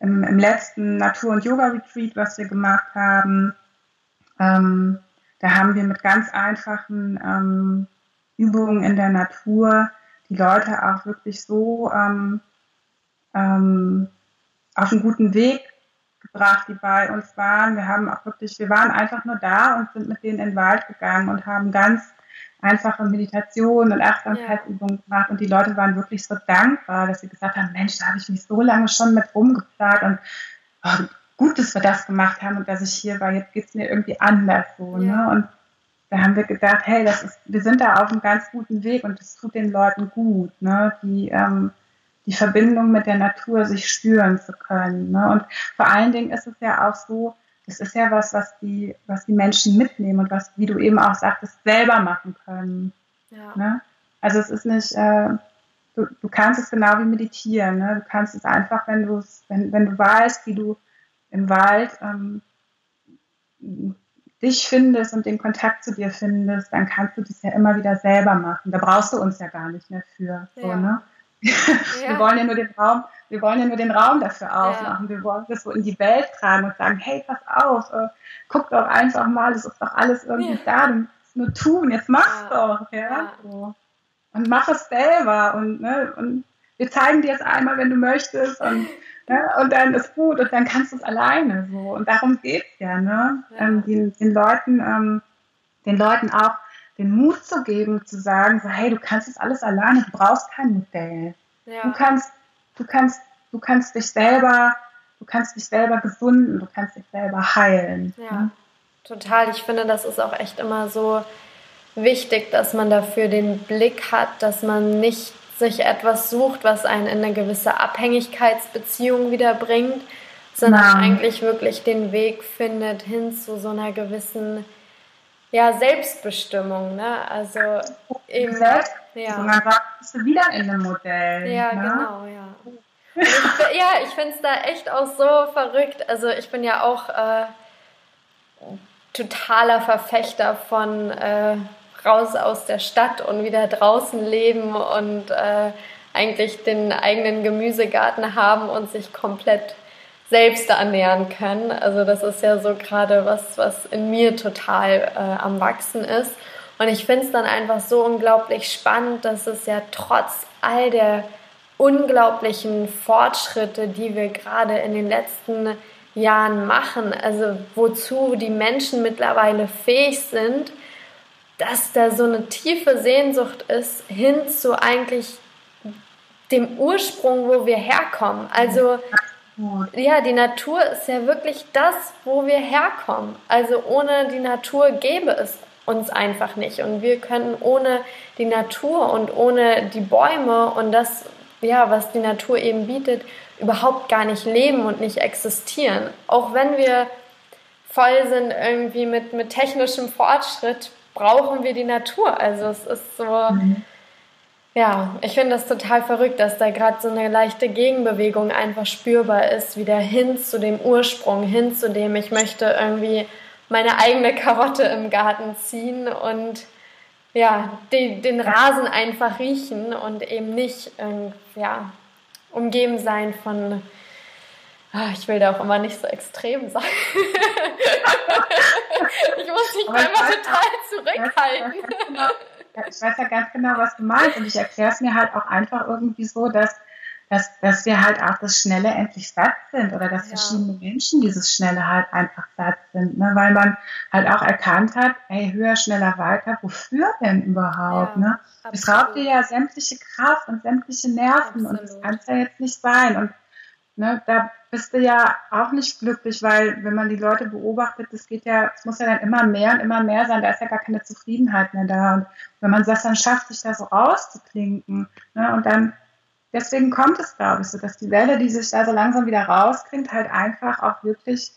im, im, letzten Natur- und Yoga-Retreat, was wir gemacht haben, ähm, da haben wir mit ganz einfachen ähm, Übungen in der Natur die Leute auch wirklich so ähm, ähm, auf einen guten Weg gebracht, die bei uns waren. Wir haben auch wirklich, wir waren einfach nur da und sind mit denen in den Wald gegangen und haben ganz einfache Meditationen und Achtsamkeitsübungen gemacht und die Leute waren wirklich so dankbar, dass sie gesagt haben, Mensch, da habe ich mich so lange schon mit rumgeplant und oh, gut, dass wir das gemacht haben und dass ich hier war, jetzt geht es mir irgendwie anders so. Ne? Ja. Ne? Und da haben wir gedacht, hey, das ist, wir sind da auf einem ganz guten Weg und es tut den Leuten gut, ne? die, ähm, die Verbindung mit der Natur sich spüren zu können. Ne? Und vor allen Dingen ist es ja auch so, das ist ja was, was die, was die Menschen mitnehmen und was, wie du eben auch sagtest, selber machen können. Ja. Ne? Also es ist nicht, äh, du, du kannst es genau wie meditieren. Ne? Du kannst es einfach, wenn du wenn, wenn du weißt, wie du im Wald ähm, dich findest und den Kontakt zu dir findest, dann kannst du das ja immer wieder selber machen. Da brauchst du uns ja gar nicht mehr für. Ja. So, ne? Ja. Wir wollen ja nur den Raum, wir wollen ja nur den Raum dafür aufmachen. Ja. Wir wollen das so in die Welt tragen und sagen, hey, pass auf, äh, guck doch einfach mal, es ist doch alles irgendwie da, du musst nur tun, jetzt mach's doch, ja. So. Und mach es selber und, ne, und wir zeigen dir es einmal, wenn du möchtest und Ne? Und dann ist gut und dann kannst du es alleine so. Und darum geht es ja, ne? Ja. Ähm, den, den, Leuten, ähm, den Leuten auch den Mut zu geben, zu sagen, so, hey, du kannst es alles alleine, du brauchst kein Modell. Ja. Du kannst, du kannst, du kannst dich selber, du kannst dich selber gesunden, du kannst dich selber heilen. Ja, ne? total. Ich finde, das ist auch echt immer so wichtig, dass man dafür den Blick hat, dass man nicht sich etwas sucht, was einen in eine gewisse Abhängigkeitsbeziehung wieder bringt, sondern ja. eigentlich wirklich den Weg findet hin zu so einer gewissen ja, Selbstbestimmung. Ne? Also eben, Selbst, ja. So man sagt, bist du wieder in einem Modell. Ja, ne? genau, ja. Ich, ja, ich finde es da echt auch so verrückt. Also ich bin ja auch äh, totaler Verfechter von äh, raus aus der Stadt und wieder draußen leben und äh, eigentlich den eigenen Gemüsegarten haben und sich komplett selbst ernähren können. Also das ist ja so gerade was, was in mir total äh, am Wachsen ist. Und ich finde es dann einfach so unglaublich spannend, dass es ja trotz all der unglaublichen Fortschritte, die wir gerade in den letzten Jahren machen, also wozu die Menschen mittlerweile fähig sind, dass da so eine tiefe Sehnsucht ist hin zu eigentlich dem Ursprung, wo wir herkommen. Also ja, die Natur ist ja wirklich das, wo wir herkommen. Also ohne die Natur gäbe es uns einfach nicht. Und wir können ohne die Natur und ohne die Bäume und das, ja, was die Natur eben bietet, überhaupt gar nicht leben und nicht existieren. Auch wenn wir voll sind irgendwie mit, mit technischem Fortschritt, brauchen wir die Natur. Also es ist so, mhm. ja, ich finde das total verrückt, dass da gerade so eine leichte Gegenbewegung einfach spürbar ist, wieder hin zu dem Ursprung, hin zu dem, ich möchte irgendwie meine eigene Karotte im Garten ziehen und ja, den, den Rasen einfach riechen und eben nicht ja, umgeben sein von ich will da auch immer nicht so extrem sein. ich muss mich immer total zurückhalten. Genau, ich weiß ja ganz genau, was du meinst. Und ich erkläre es mir halt auch einfach irgendwie so, dass, dass, dass wir halt auch das Schnelle endlich satt sind oder dass ja. verschiedene Menschen dieses Schnelle halt einfach satt sind. Ne? Weil man halt auch erkannt hat, ey, höher, schneller, weiter, wofür denn überhaupt? Ja, ne? Es raubt dir ja sämtliche Kraft und sämtliche Nerven absolut. und das kann es ja jetzt nicht sein. Und ne, da bist du ja auch nicht glücklich, weil wenn man die Leute beobachtet, das geht ja, es muss ja dann immer mehr und immer mehr sein, da ist ja gar keine Zufriedenheit mehr da. Und wenn man das dann schafft, sich da so rauszuklinken, ne, und dann, deswegen kommt es, glaube ich, so, dass die Welle, die sich da so langsam wieder rausklingt, halt einfach auch wirklich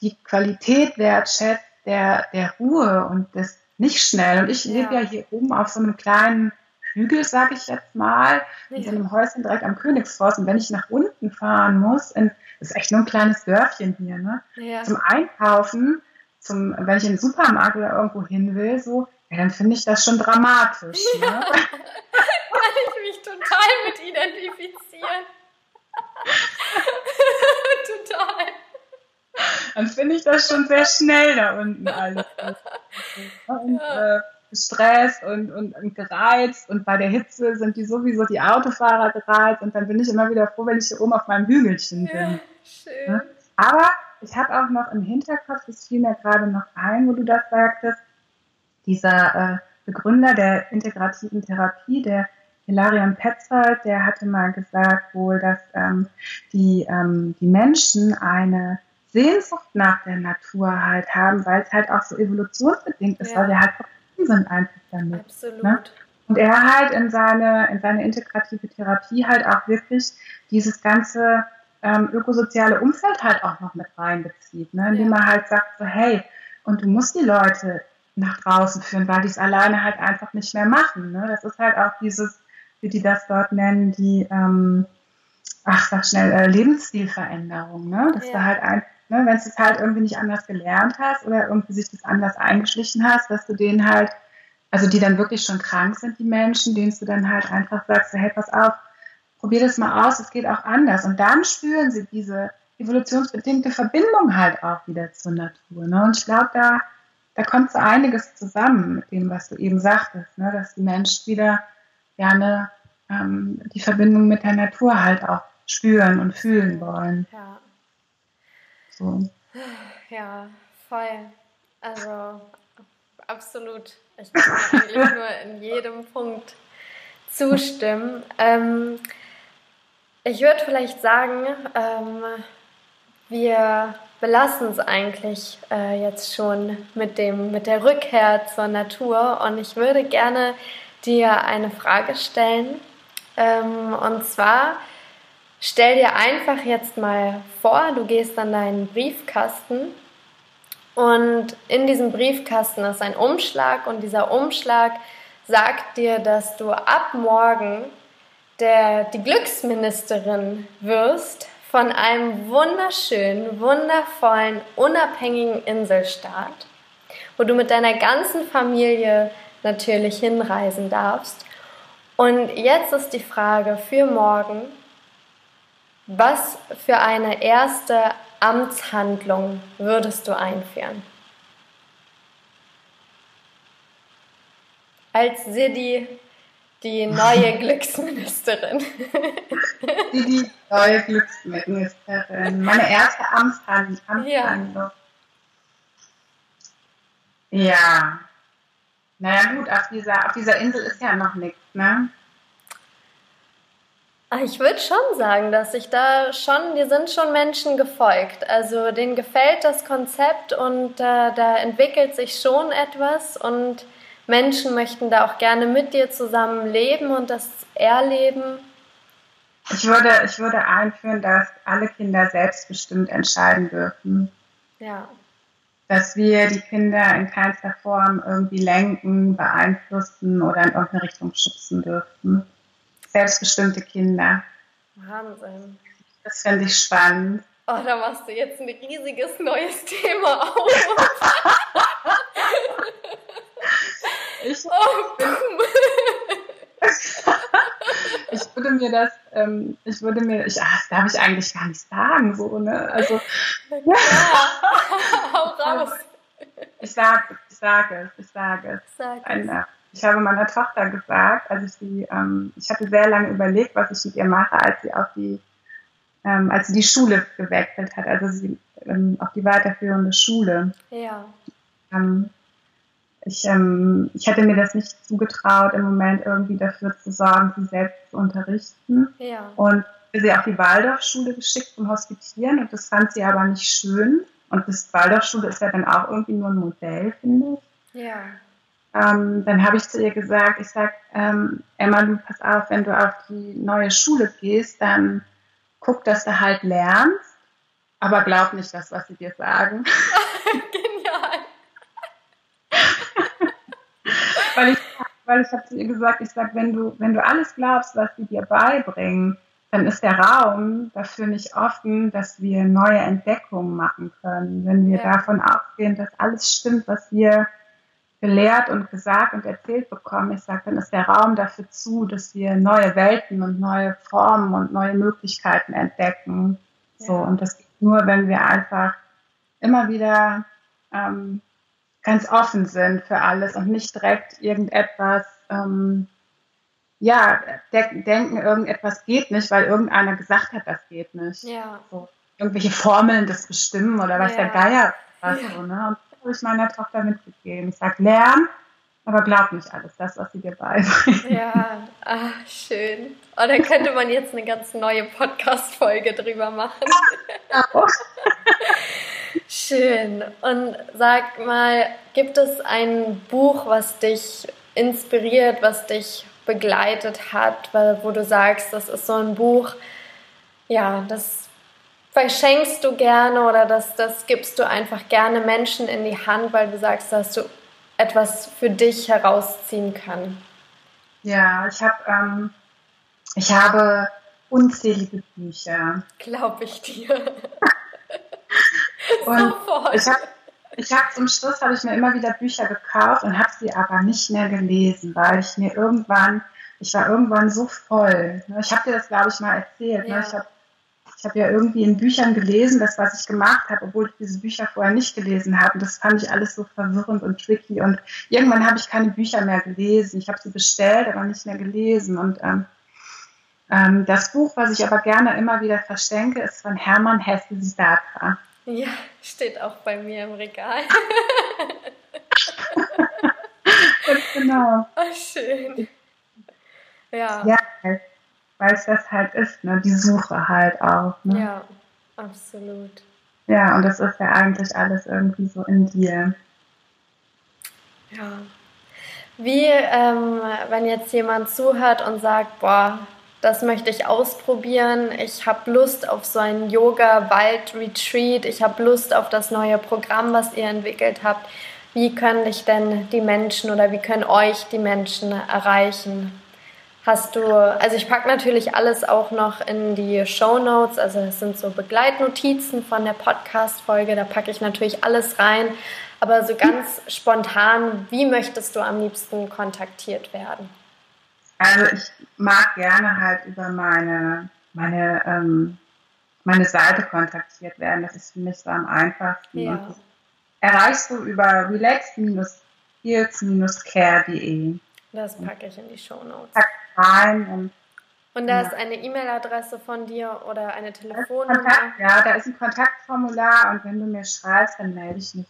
die Qualität wertschätzt der, der Ruhe und des nicht schnell. Und ich ja. lebe ja hier oben auf so einem kleinen Hügel, sage ich jetzt mal, in so einem Häuschen direkt am Königsforst. Und wenn ich nach unten fahren muss, in, das ist echt nur ein kleines Dörfchen hier, ne? Ja. Zum Einkaufen, zum, wenn ich in den Supermarkt oder irgendwo hin will, so, ja, dann finde ich das schon dramatisch. Ne? Kann ich mich total mit identifizieren. total. Dann finde ich das schon sehr schnell da unten alles. Und, ja. äh, gestresst und, und, und gereizt und bei der Hitze sind die sowieso die Autofahrer gereizt und dann bin ich immer wieder froh, wenn ich hier oben auf meinem Hügelchen bin. Ja, schön. Aber ich habe auch noch im Hinterkopf, das fiel mir gerade noch ein, wo du das sagtest, dieser äh, Begründer der integrativen Therapie, der Hilarion Petzold, der hatte mal gesagt wohl, dass ähm, die, ähm, die Menschen eine Sehnsucht nach der Natur halt haben, weil es halt auch so evolutionsbedingt ist, ja. weil wir halt sind einfach damit. Ne? Absolut. Ne? Und er halt in seine, in seine integrative Therapie halt auch wirklich dieses ganze ähm, ökosoziale Umfeld halt auch noch mit reinbezieht, ne? indem ja. er halt sagt, so, hey, und du musst die Leute nach draußen führen, weil die es alleine halt einfach nicht mehr machen. Ne? Das ist halt auch dieses, wie die das dort nennen, die, ähm, ach, sag schnell, äh, Lebensstilveränderung. Ne? Dass ja. du halt ein, ne, wenn du es halt irgendwie nicht anders gelernt hast oder irgendwie sich das anders eingeschlichen hast, dass du denen halt, also die dann wirklich schon krank sind, die Menschen, denen du dann halt einfach sagst, hey, pass auf, probier das mal aus, es geht auch anders. Und dann spüren sie diese evolutionsbedingte Verbindung halt auch wieder zur Natur. Ne? Und ich glaube, da, da kommt so einiges zusammen mit dem, was du eben sagtest, ne? dass die Menschen wieder gerne ähm, die Verbindung mit der Natur halt auch spüren und fühlen wollen. Ja. So. Ja, voll. Also absolut. Ich kann eigentlich nur in jedem Punkt zustimmen. Ähm, ich würde vielleicht sagen, ähm, wir belassen es eigentlich äh, jetzt schon mit, dem, mit der Rückkehr zur Natur und ich würde gerne dir eine Frage stellen. Ähm, und zwar, Stell dir einfach jetzt mal vor, du gehst an deinen Briefkasten und in diesem Briefkasten ist ein Umschlag und dieser Umschlag sagt dir, dass du ab morgen der, die Glücksministerin wirst von einem wunderschönen, wundervollen, unabhängigen Inselstaat, wo du mit deiner ganzen Familie natürlich hinreisen darfst. Und jetzt ist die Frage für morgen, was für eine erste Amtshandlung würdest du einführen? Als Sidi, Die neue Glücksministerin. Die, neue Glücksministerin. Meine erste Amtshandlung. Ja. ja. Naja gut, auf dieser, auf dieser Insel ist ja noch nichts, ne? Ah, ich würde schon sagen, dass sich da schon, die sind schon Menschen gefolgt. Also denen gefällt das Konzept und äh, da entwickelt sich schon etwas und Menschen möchten da auch gerne mit dir zusammen leben und das erleben. Ich würde, ich würde einführen, dass alle Kinder selbstbestimmt entscheiden dürfen. Ja. Dass wir die Kinder in keinster Form irgendwie lenken, beeinflussen oder in irgendeine Richtung schubsen dürfen selbstbestimmte Kinder. Wahnsinn. Das fände ich spannend. Oh, da machst du jetzt ein riesiges neues Thema auf. ich, oh, ich würde mir das, ähm, ich würde mir, ich, ach, das darf ich eigentlich gar nicht sagen, so, ne? Also, ja, hau raus. Ich sage, ich sage es, ich sage es. Sag Eine, ich habe meiner Tochter gesagt, als ich sie, ähm, ich hatte sehr lange überlegt, was ich mit ihr mache, als sie auf die, ähm, als sie die Schule gewechselt hat, also sie ähm, auf die weiterführende Schule. Ja. Ähm, ich, ähm, ich hätte mir das nicht zugetraut, im Moment irgendwie dafür zu sorgen, sie selbst zu unterrichten. Ja. Und sie auf die Waldorfschule geschickt zum Hospitieren und das fand sie aber nicht schön. Und das Waldorfschule ist ja dann auch irgendwie nur ein Modell, finde ich. Ja ähm, dann habe ich zu ihr gesagt, ich sag, ähm, Emma, du pass auf, wenn du auf die neue Schule gehst, dann guck, dass du halt lernst, aber glaub nicht das, was sie dir sagen. Genial. weil ich, weil ich habe zu ihr gesagt, ich sag, wenn du, wenn du alles glaubst, was sie dir beibringen, dann ist der Raum dafür nicht offen, dass wir neue Entdeckungen machen können. Wenn wir ja. davon ausgehen, dass alles stimmt, was wir gelehrt und gesagt und erzählt bekommen. Ich sage, dann ist der Raum dafür zu, dass wir neue Welten und neue Formen und neue Möglichkeiten entdecken. Ja. So, und das geht nur, wenn wir einfach immer wieder ähm, ganz offen sind für alles und nicht direkt irgendetwas, ähm, ja, de denken, irgendetwas geht nicht, weil irgendeiner gesagt hat, das geht nicht. Ja. So, irgendwelche Formeln das bestimmen oder was ja. der Geier was ja. so, ne? Habe ich meiner Tochter mitgegeben. Ich sage, lern, aber glaub nicht alles, das, was sie dir beibringt. Ja, ach, schön. Oh, da könnte man jetzt eine ganz neue Podcast-Folge drüber machen. schön. Und sag mal, gibt es ein Buch, was dich inspiriert, was dich begleitet hat, wo du sagst, das ist so ein Buch, ja, das verschenkst du gerne oder das, das gibst du einfach gerne Menschen in die Hand, weil du sagst, dass du etwas für dich herausziehen kann? Ja, ich habe ähm, ich habe unzählige Bücher. Glaube ich dir. und Sofort. ich habe ich hab, zum Schluss habe ich mir immer wieder Bücher gekauft und habe sie aber nicht mehr gelesen, weil ich mir irgendwann, ich war irgendwann so voll. Ich habe dir das, glaube ich, mal erzählt. Ne? Ja. Ich habe ich habe ja irgendwie in Büchern gelesen, das, was ich gemacht habe, obwohl ich diese Bücher vorher nicht gelesen habe. Und das fand ich alles so verwirrend und tricky. Und irgendwann habe ich keine Bücher mehr gelesen. Ich habe sie bestellt, aber nicht mehr gelesen. Und ähm, ähm, das Buch, was ich aber gerne immer wieder verschenke, ist von Hermann Hesse Siddhartha. Ja, steht auch bei mir im Regal. genau. Oh, schön. Ja. Ja, weil es das halt ist, ne? die Suche halt auch. Ne? Ja, absolut. Ja, und das ist ja eigentlich alles irgendwie so in dir. Ja. Wie, ähm, wenn jetzt jemand zuhört und sagt, boah, das möchte ich ausprobieren, ich habe Lust auf so ein Yoga-Wald-Retreat, ich habe Lust auf das neue Programm, was ihr entwickelt habt. Wie können dich denn die Menschen oder wie können euch die Menschen erreichen? Hast du, also ich packe natürlich alles auch noch in die Show Notes, also es sind so Begleitnotizen von der Podcast-Folge, da packe ich natürlich alles rein. Aber so ganz spontan, wie möchtest du am liebsten kontaktiert werden? Also ich mag gerne halt über meine, meine, ähm, meine Seite kontaktiert werden. Das ist für mich so am einfachsten. Ja. erreichst du über relax-skills-care.de. Das packe ich in die Show Notes. Und und da ja. ist eine E-Mail-Adresse von dir oder eine Telefonnummer? Kontakt, ja, da ist ein Kontaktformular und wenn du mir schreibst, dann melde ich mich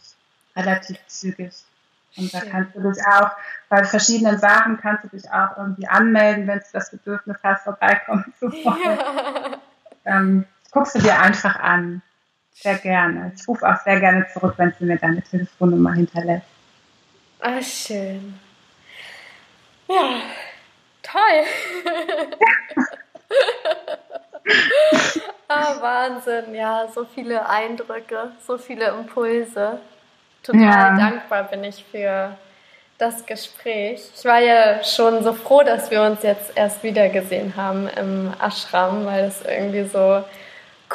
relativ zügig. Und da kannst du dich auch, bei verschiedenen Sachen kannst du dich auch irgendwie anmelden, wenn du das Bedürfnis hast, vorbeikommen zu wollen. Ja. Ähm, guckst du dir einfach an. Sehr gerne. Ich rufe auch sehr gerne zurück, wenn du mir deine Telefonnummer hinterlässt. Ah, schön. Ja, toll. ah, Wahnsinn, ja, so viele Eindrücke, so viele Impulse. Total ja. dankbar bin ich für das Gespräch. Ich war ja schon so froh, dass wir uns jetzt erst wieder gesehen haben im Ashram, weil es irgendwie so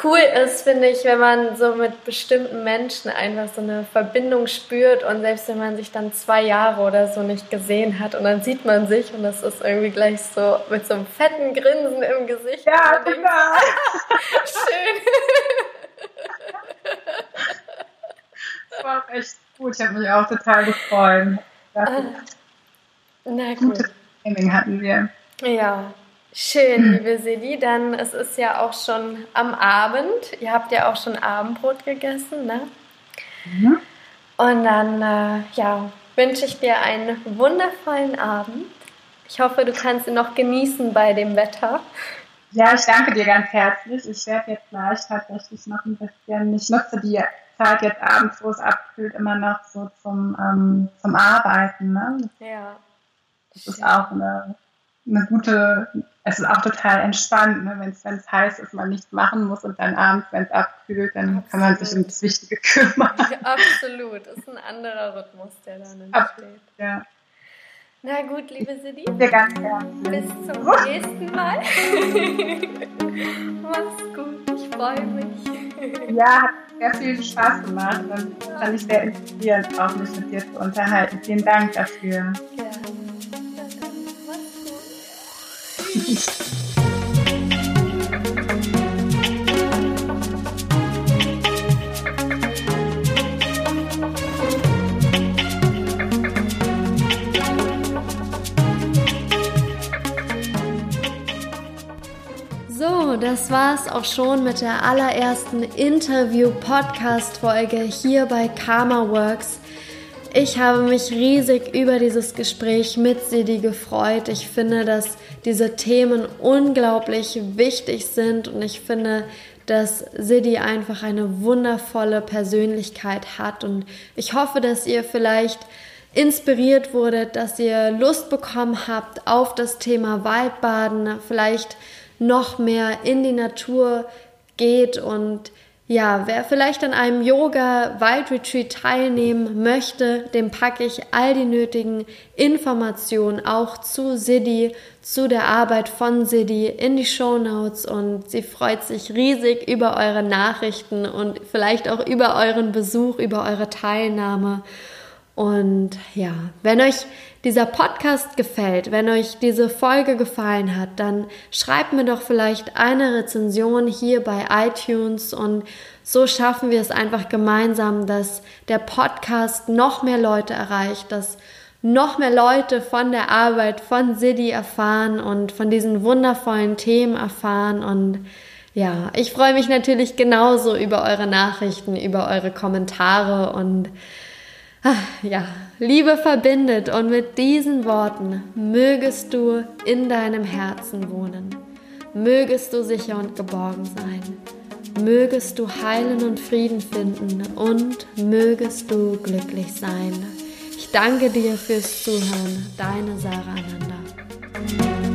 cool ist, finde ich, wenn man so mit bestimmten Menschen einfach so eine Verbindung spürt und selbst wenn man sich dann zwei Jahre oder so nicht gesehen hat und dann sieht man sich und das ist irgendwie gleich so mit so einem fetten Grinsen im Gesicht. Ja, genau. Schön. Das war auch echt gut. Ich habe mich auch total gefreut. Ah, na gut. Gute Training hatten wir. Ja, Schön, liebe Sedi. Dann es ist ja auch schon am Abend. Ihr habt ja auch schon Abendbrot gegessen, ne? Mhm. Und dann äh, ja, wünsche ich dir einen wundervollen Abend. Ich hoffe, du kannst ihn noch genießen bei dem Wetter. Ja, ich danke dir ganz herzlich. Ich werde jetzt gleich tatsächlich noch ein bisschen, ich nutze die Zeit jetzt abends, wo es abkühlt, immer noch so zum, ähm, zum Arbeiten. Ne? Ja. Das ist auch eine, eine gute es ist auch total entspannt, ne? wenn es heiß ist, man nichts machen muss und dann abends, wenn es abkühlt, dann Absolut. kann man sich um das Wichtige kümmern. Absolut, das ist ein anderer Rhythmus, der dann entsteht. Ja. Na gut, liebe Sidi. Sehr ganz. Bis zum nächsten Mal. Mach's gut, ich freue mich. Ja, hat sehr viel Spaß gemacht und fand ich sehr inspirierend, auch mich mit dir zu unterhalten. Vielen Dank dafür. Ja. So, das war's auch schon mit der allerersten Interview-Podcast-Folge hier bei Karma Works. Ich habe mich riesig über dieses Gespräch mit Sidi gefreut. Ich finde, dass diese Themen unglaublich wichtig sind. Und ich finde, dass Sidi einfach eine wundervolle Persönlichkeit hat. Und ich hoffe, dass ihr vielleicht inspiriert wurdet, dass ihr Lust bekommen habt auf das Thema Waldbaden, vielleicht noch mehr in die Natur geht und ja, wer vielleicht an einem Yoga-Waldretreat teilnehmen möchte, dem packe ich all die nötigen Informationen auch zu Sidi, zu der Arbeit von Sidi in die Show Notes und sie freut sich riesig über eure Nachrichten und vielleicht auch über euren Besuch, über eure Teilnahme. Und ja, wenn euch dieser Podcast gefällt, wenn euch diese Folge gefallen hat, dann schreibt mir doch vielleicht eine Rezension hier bei iTunes und so schaffen wir es einfach gemeinsam, dass der Podcast noch mehr Leute erreicht, dass noch mehr Leute von der Arbeit von Sidi erfahren und von diesen wundervollen Themen erfahren. Und ja, ich freue mich natürlich genauso über eure Nachrichten, über eure Kommentare und ja, Liebe verbindet und mit diesen Worten mögest du in deinem Herzen wohnen. Mögest du sicher und geborgen sein. Mögest du heilen und Frieden finden und mögest du glücklich sein. Ich danke dir fürs Zuhören. Deine Sarah Ananda.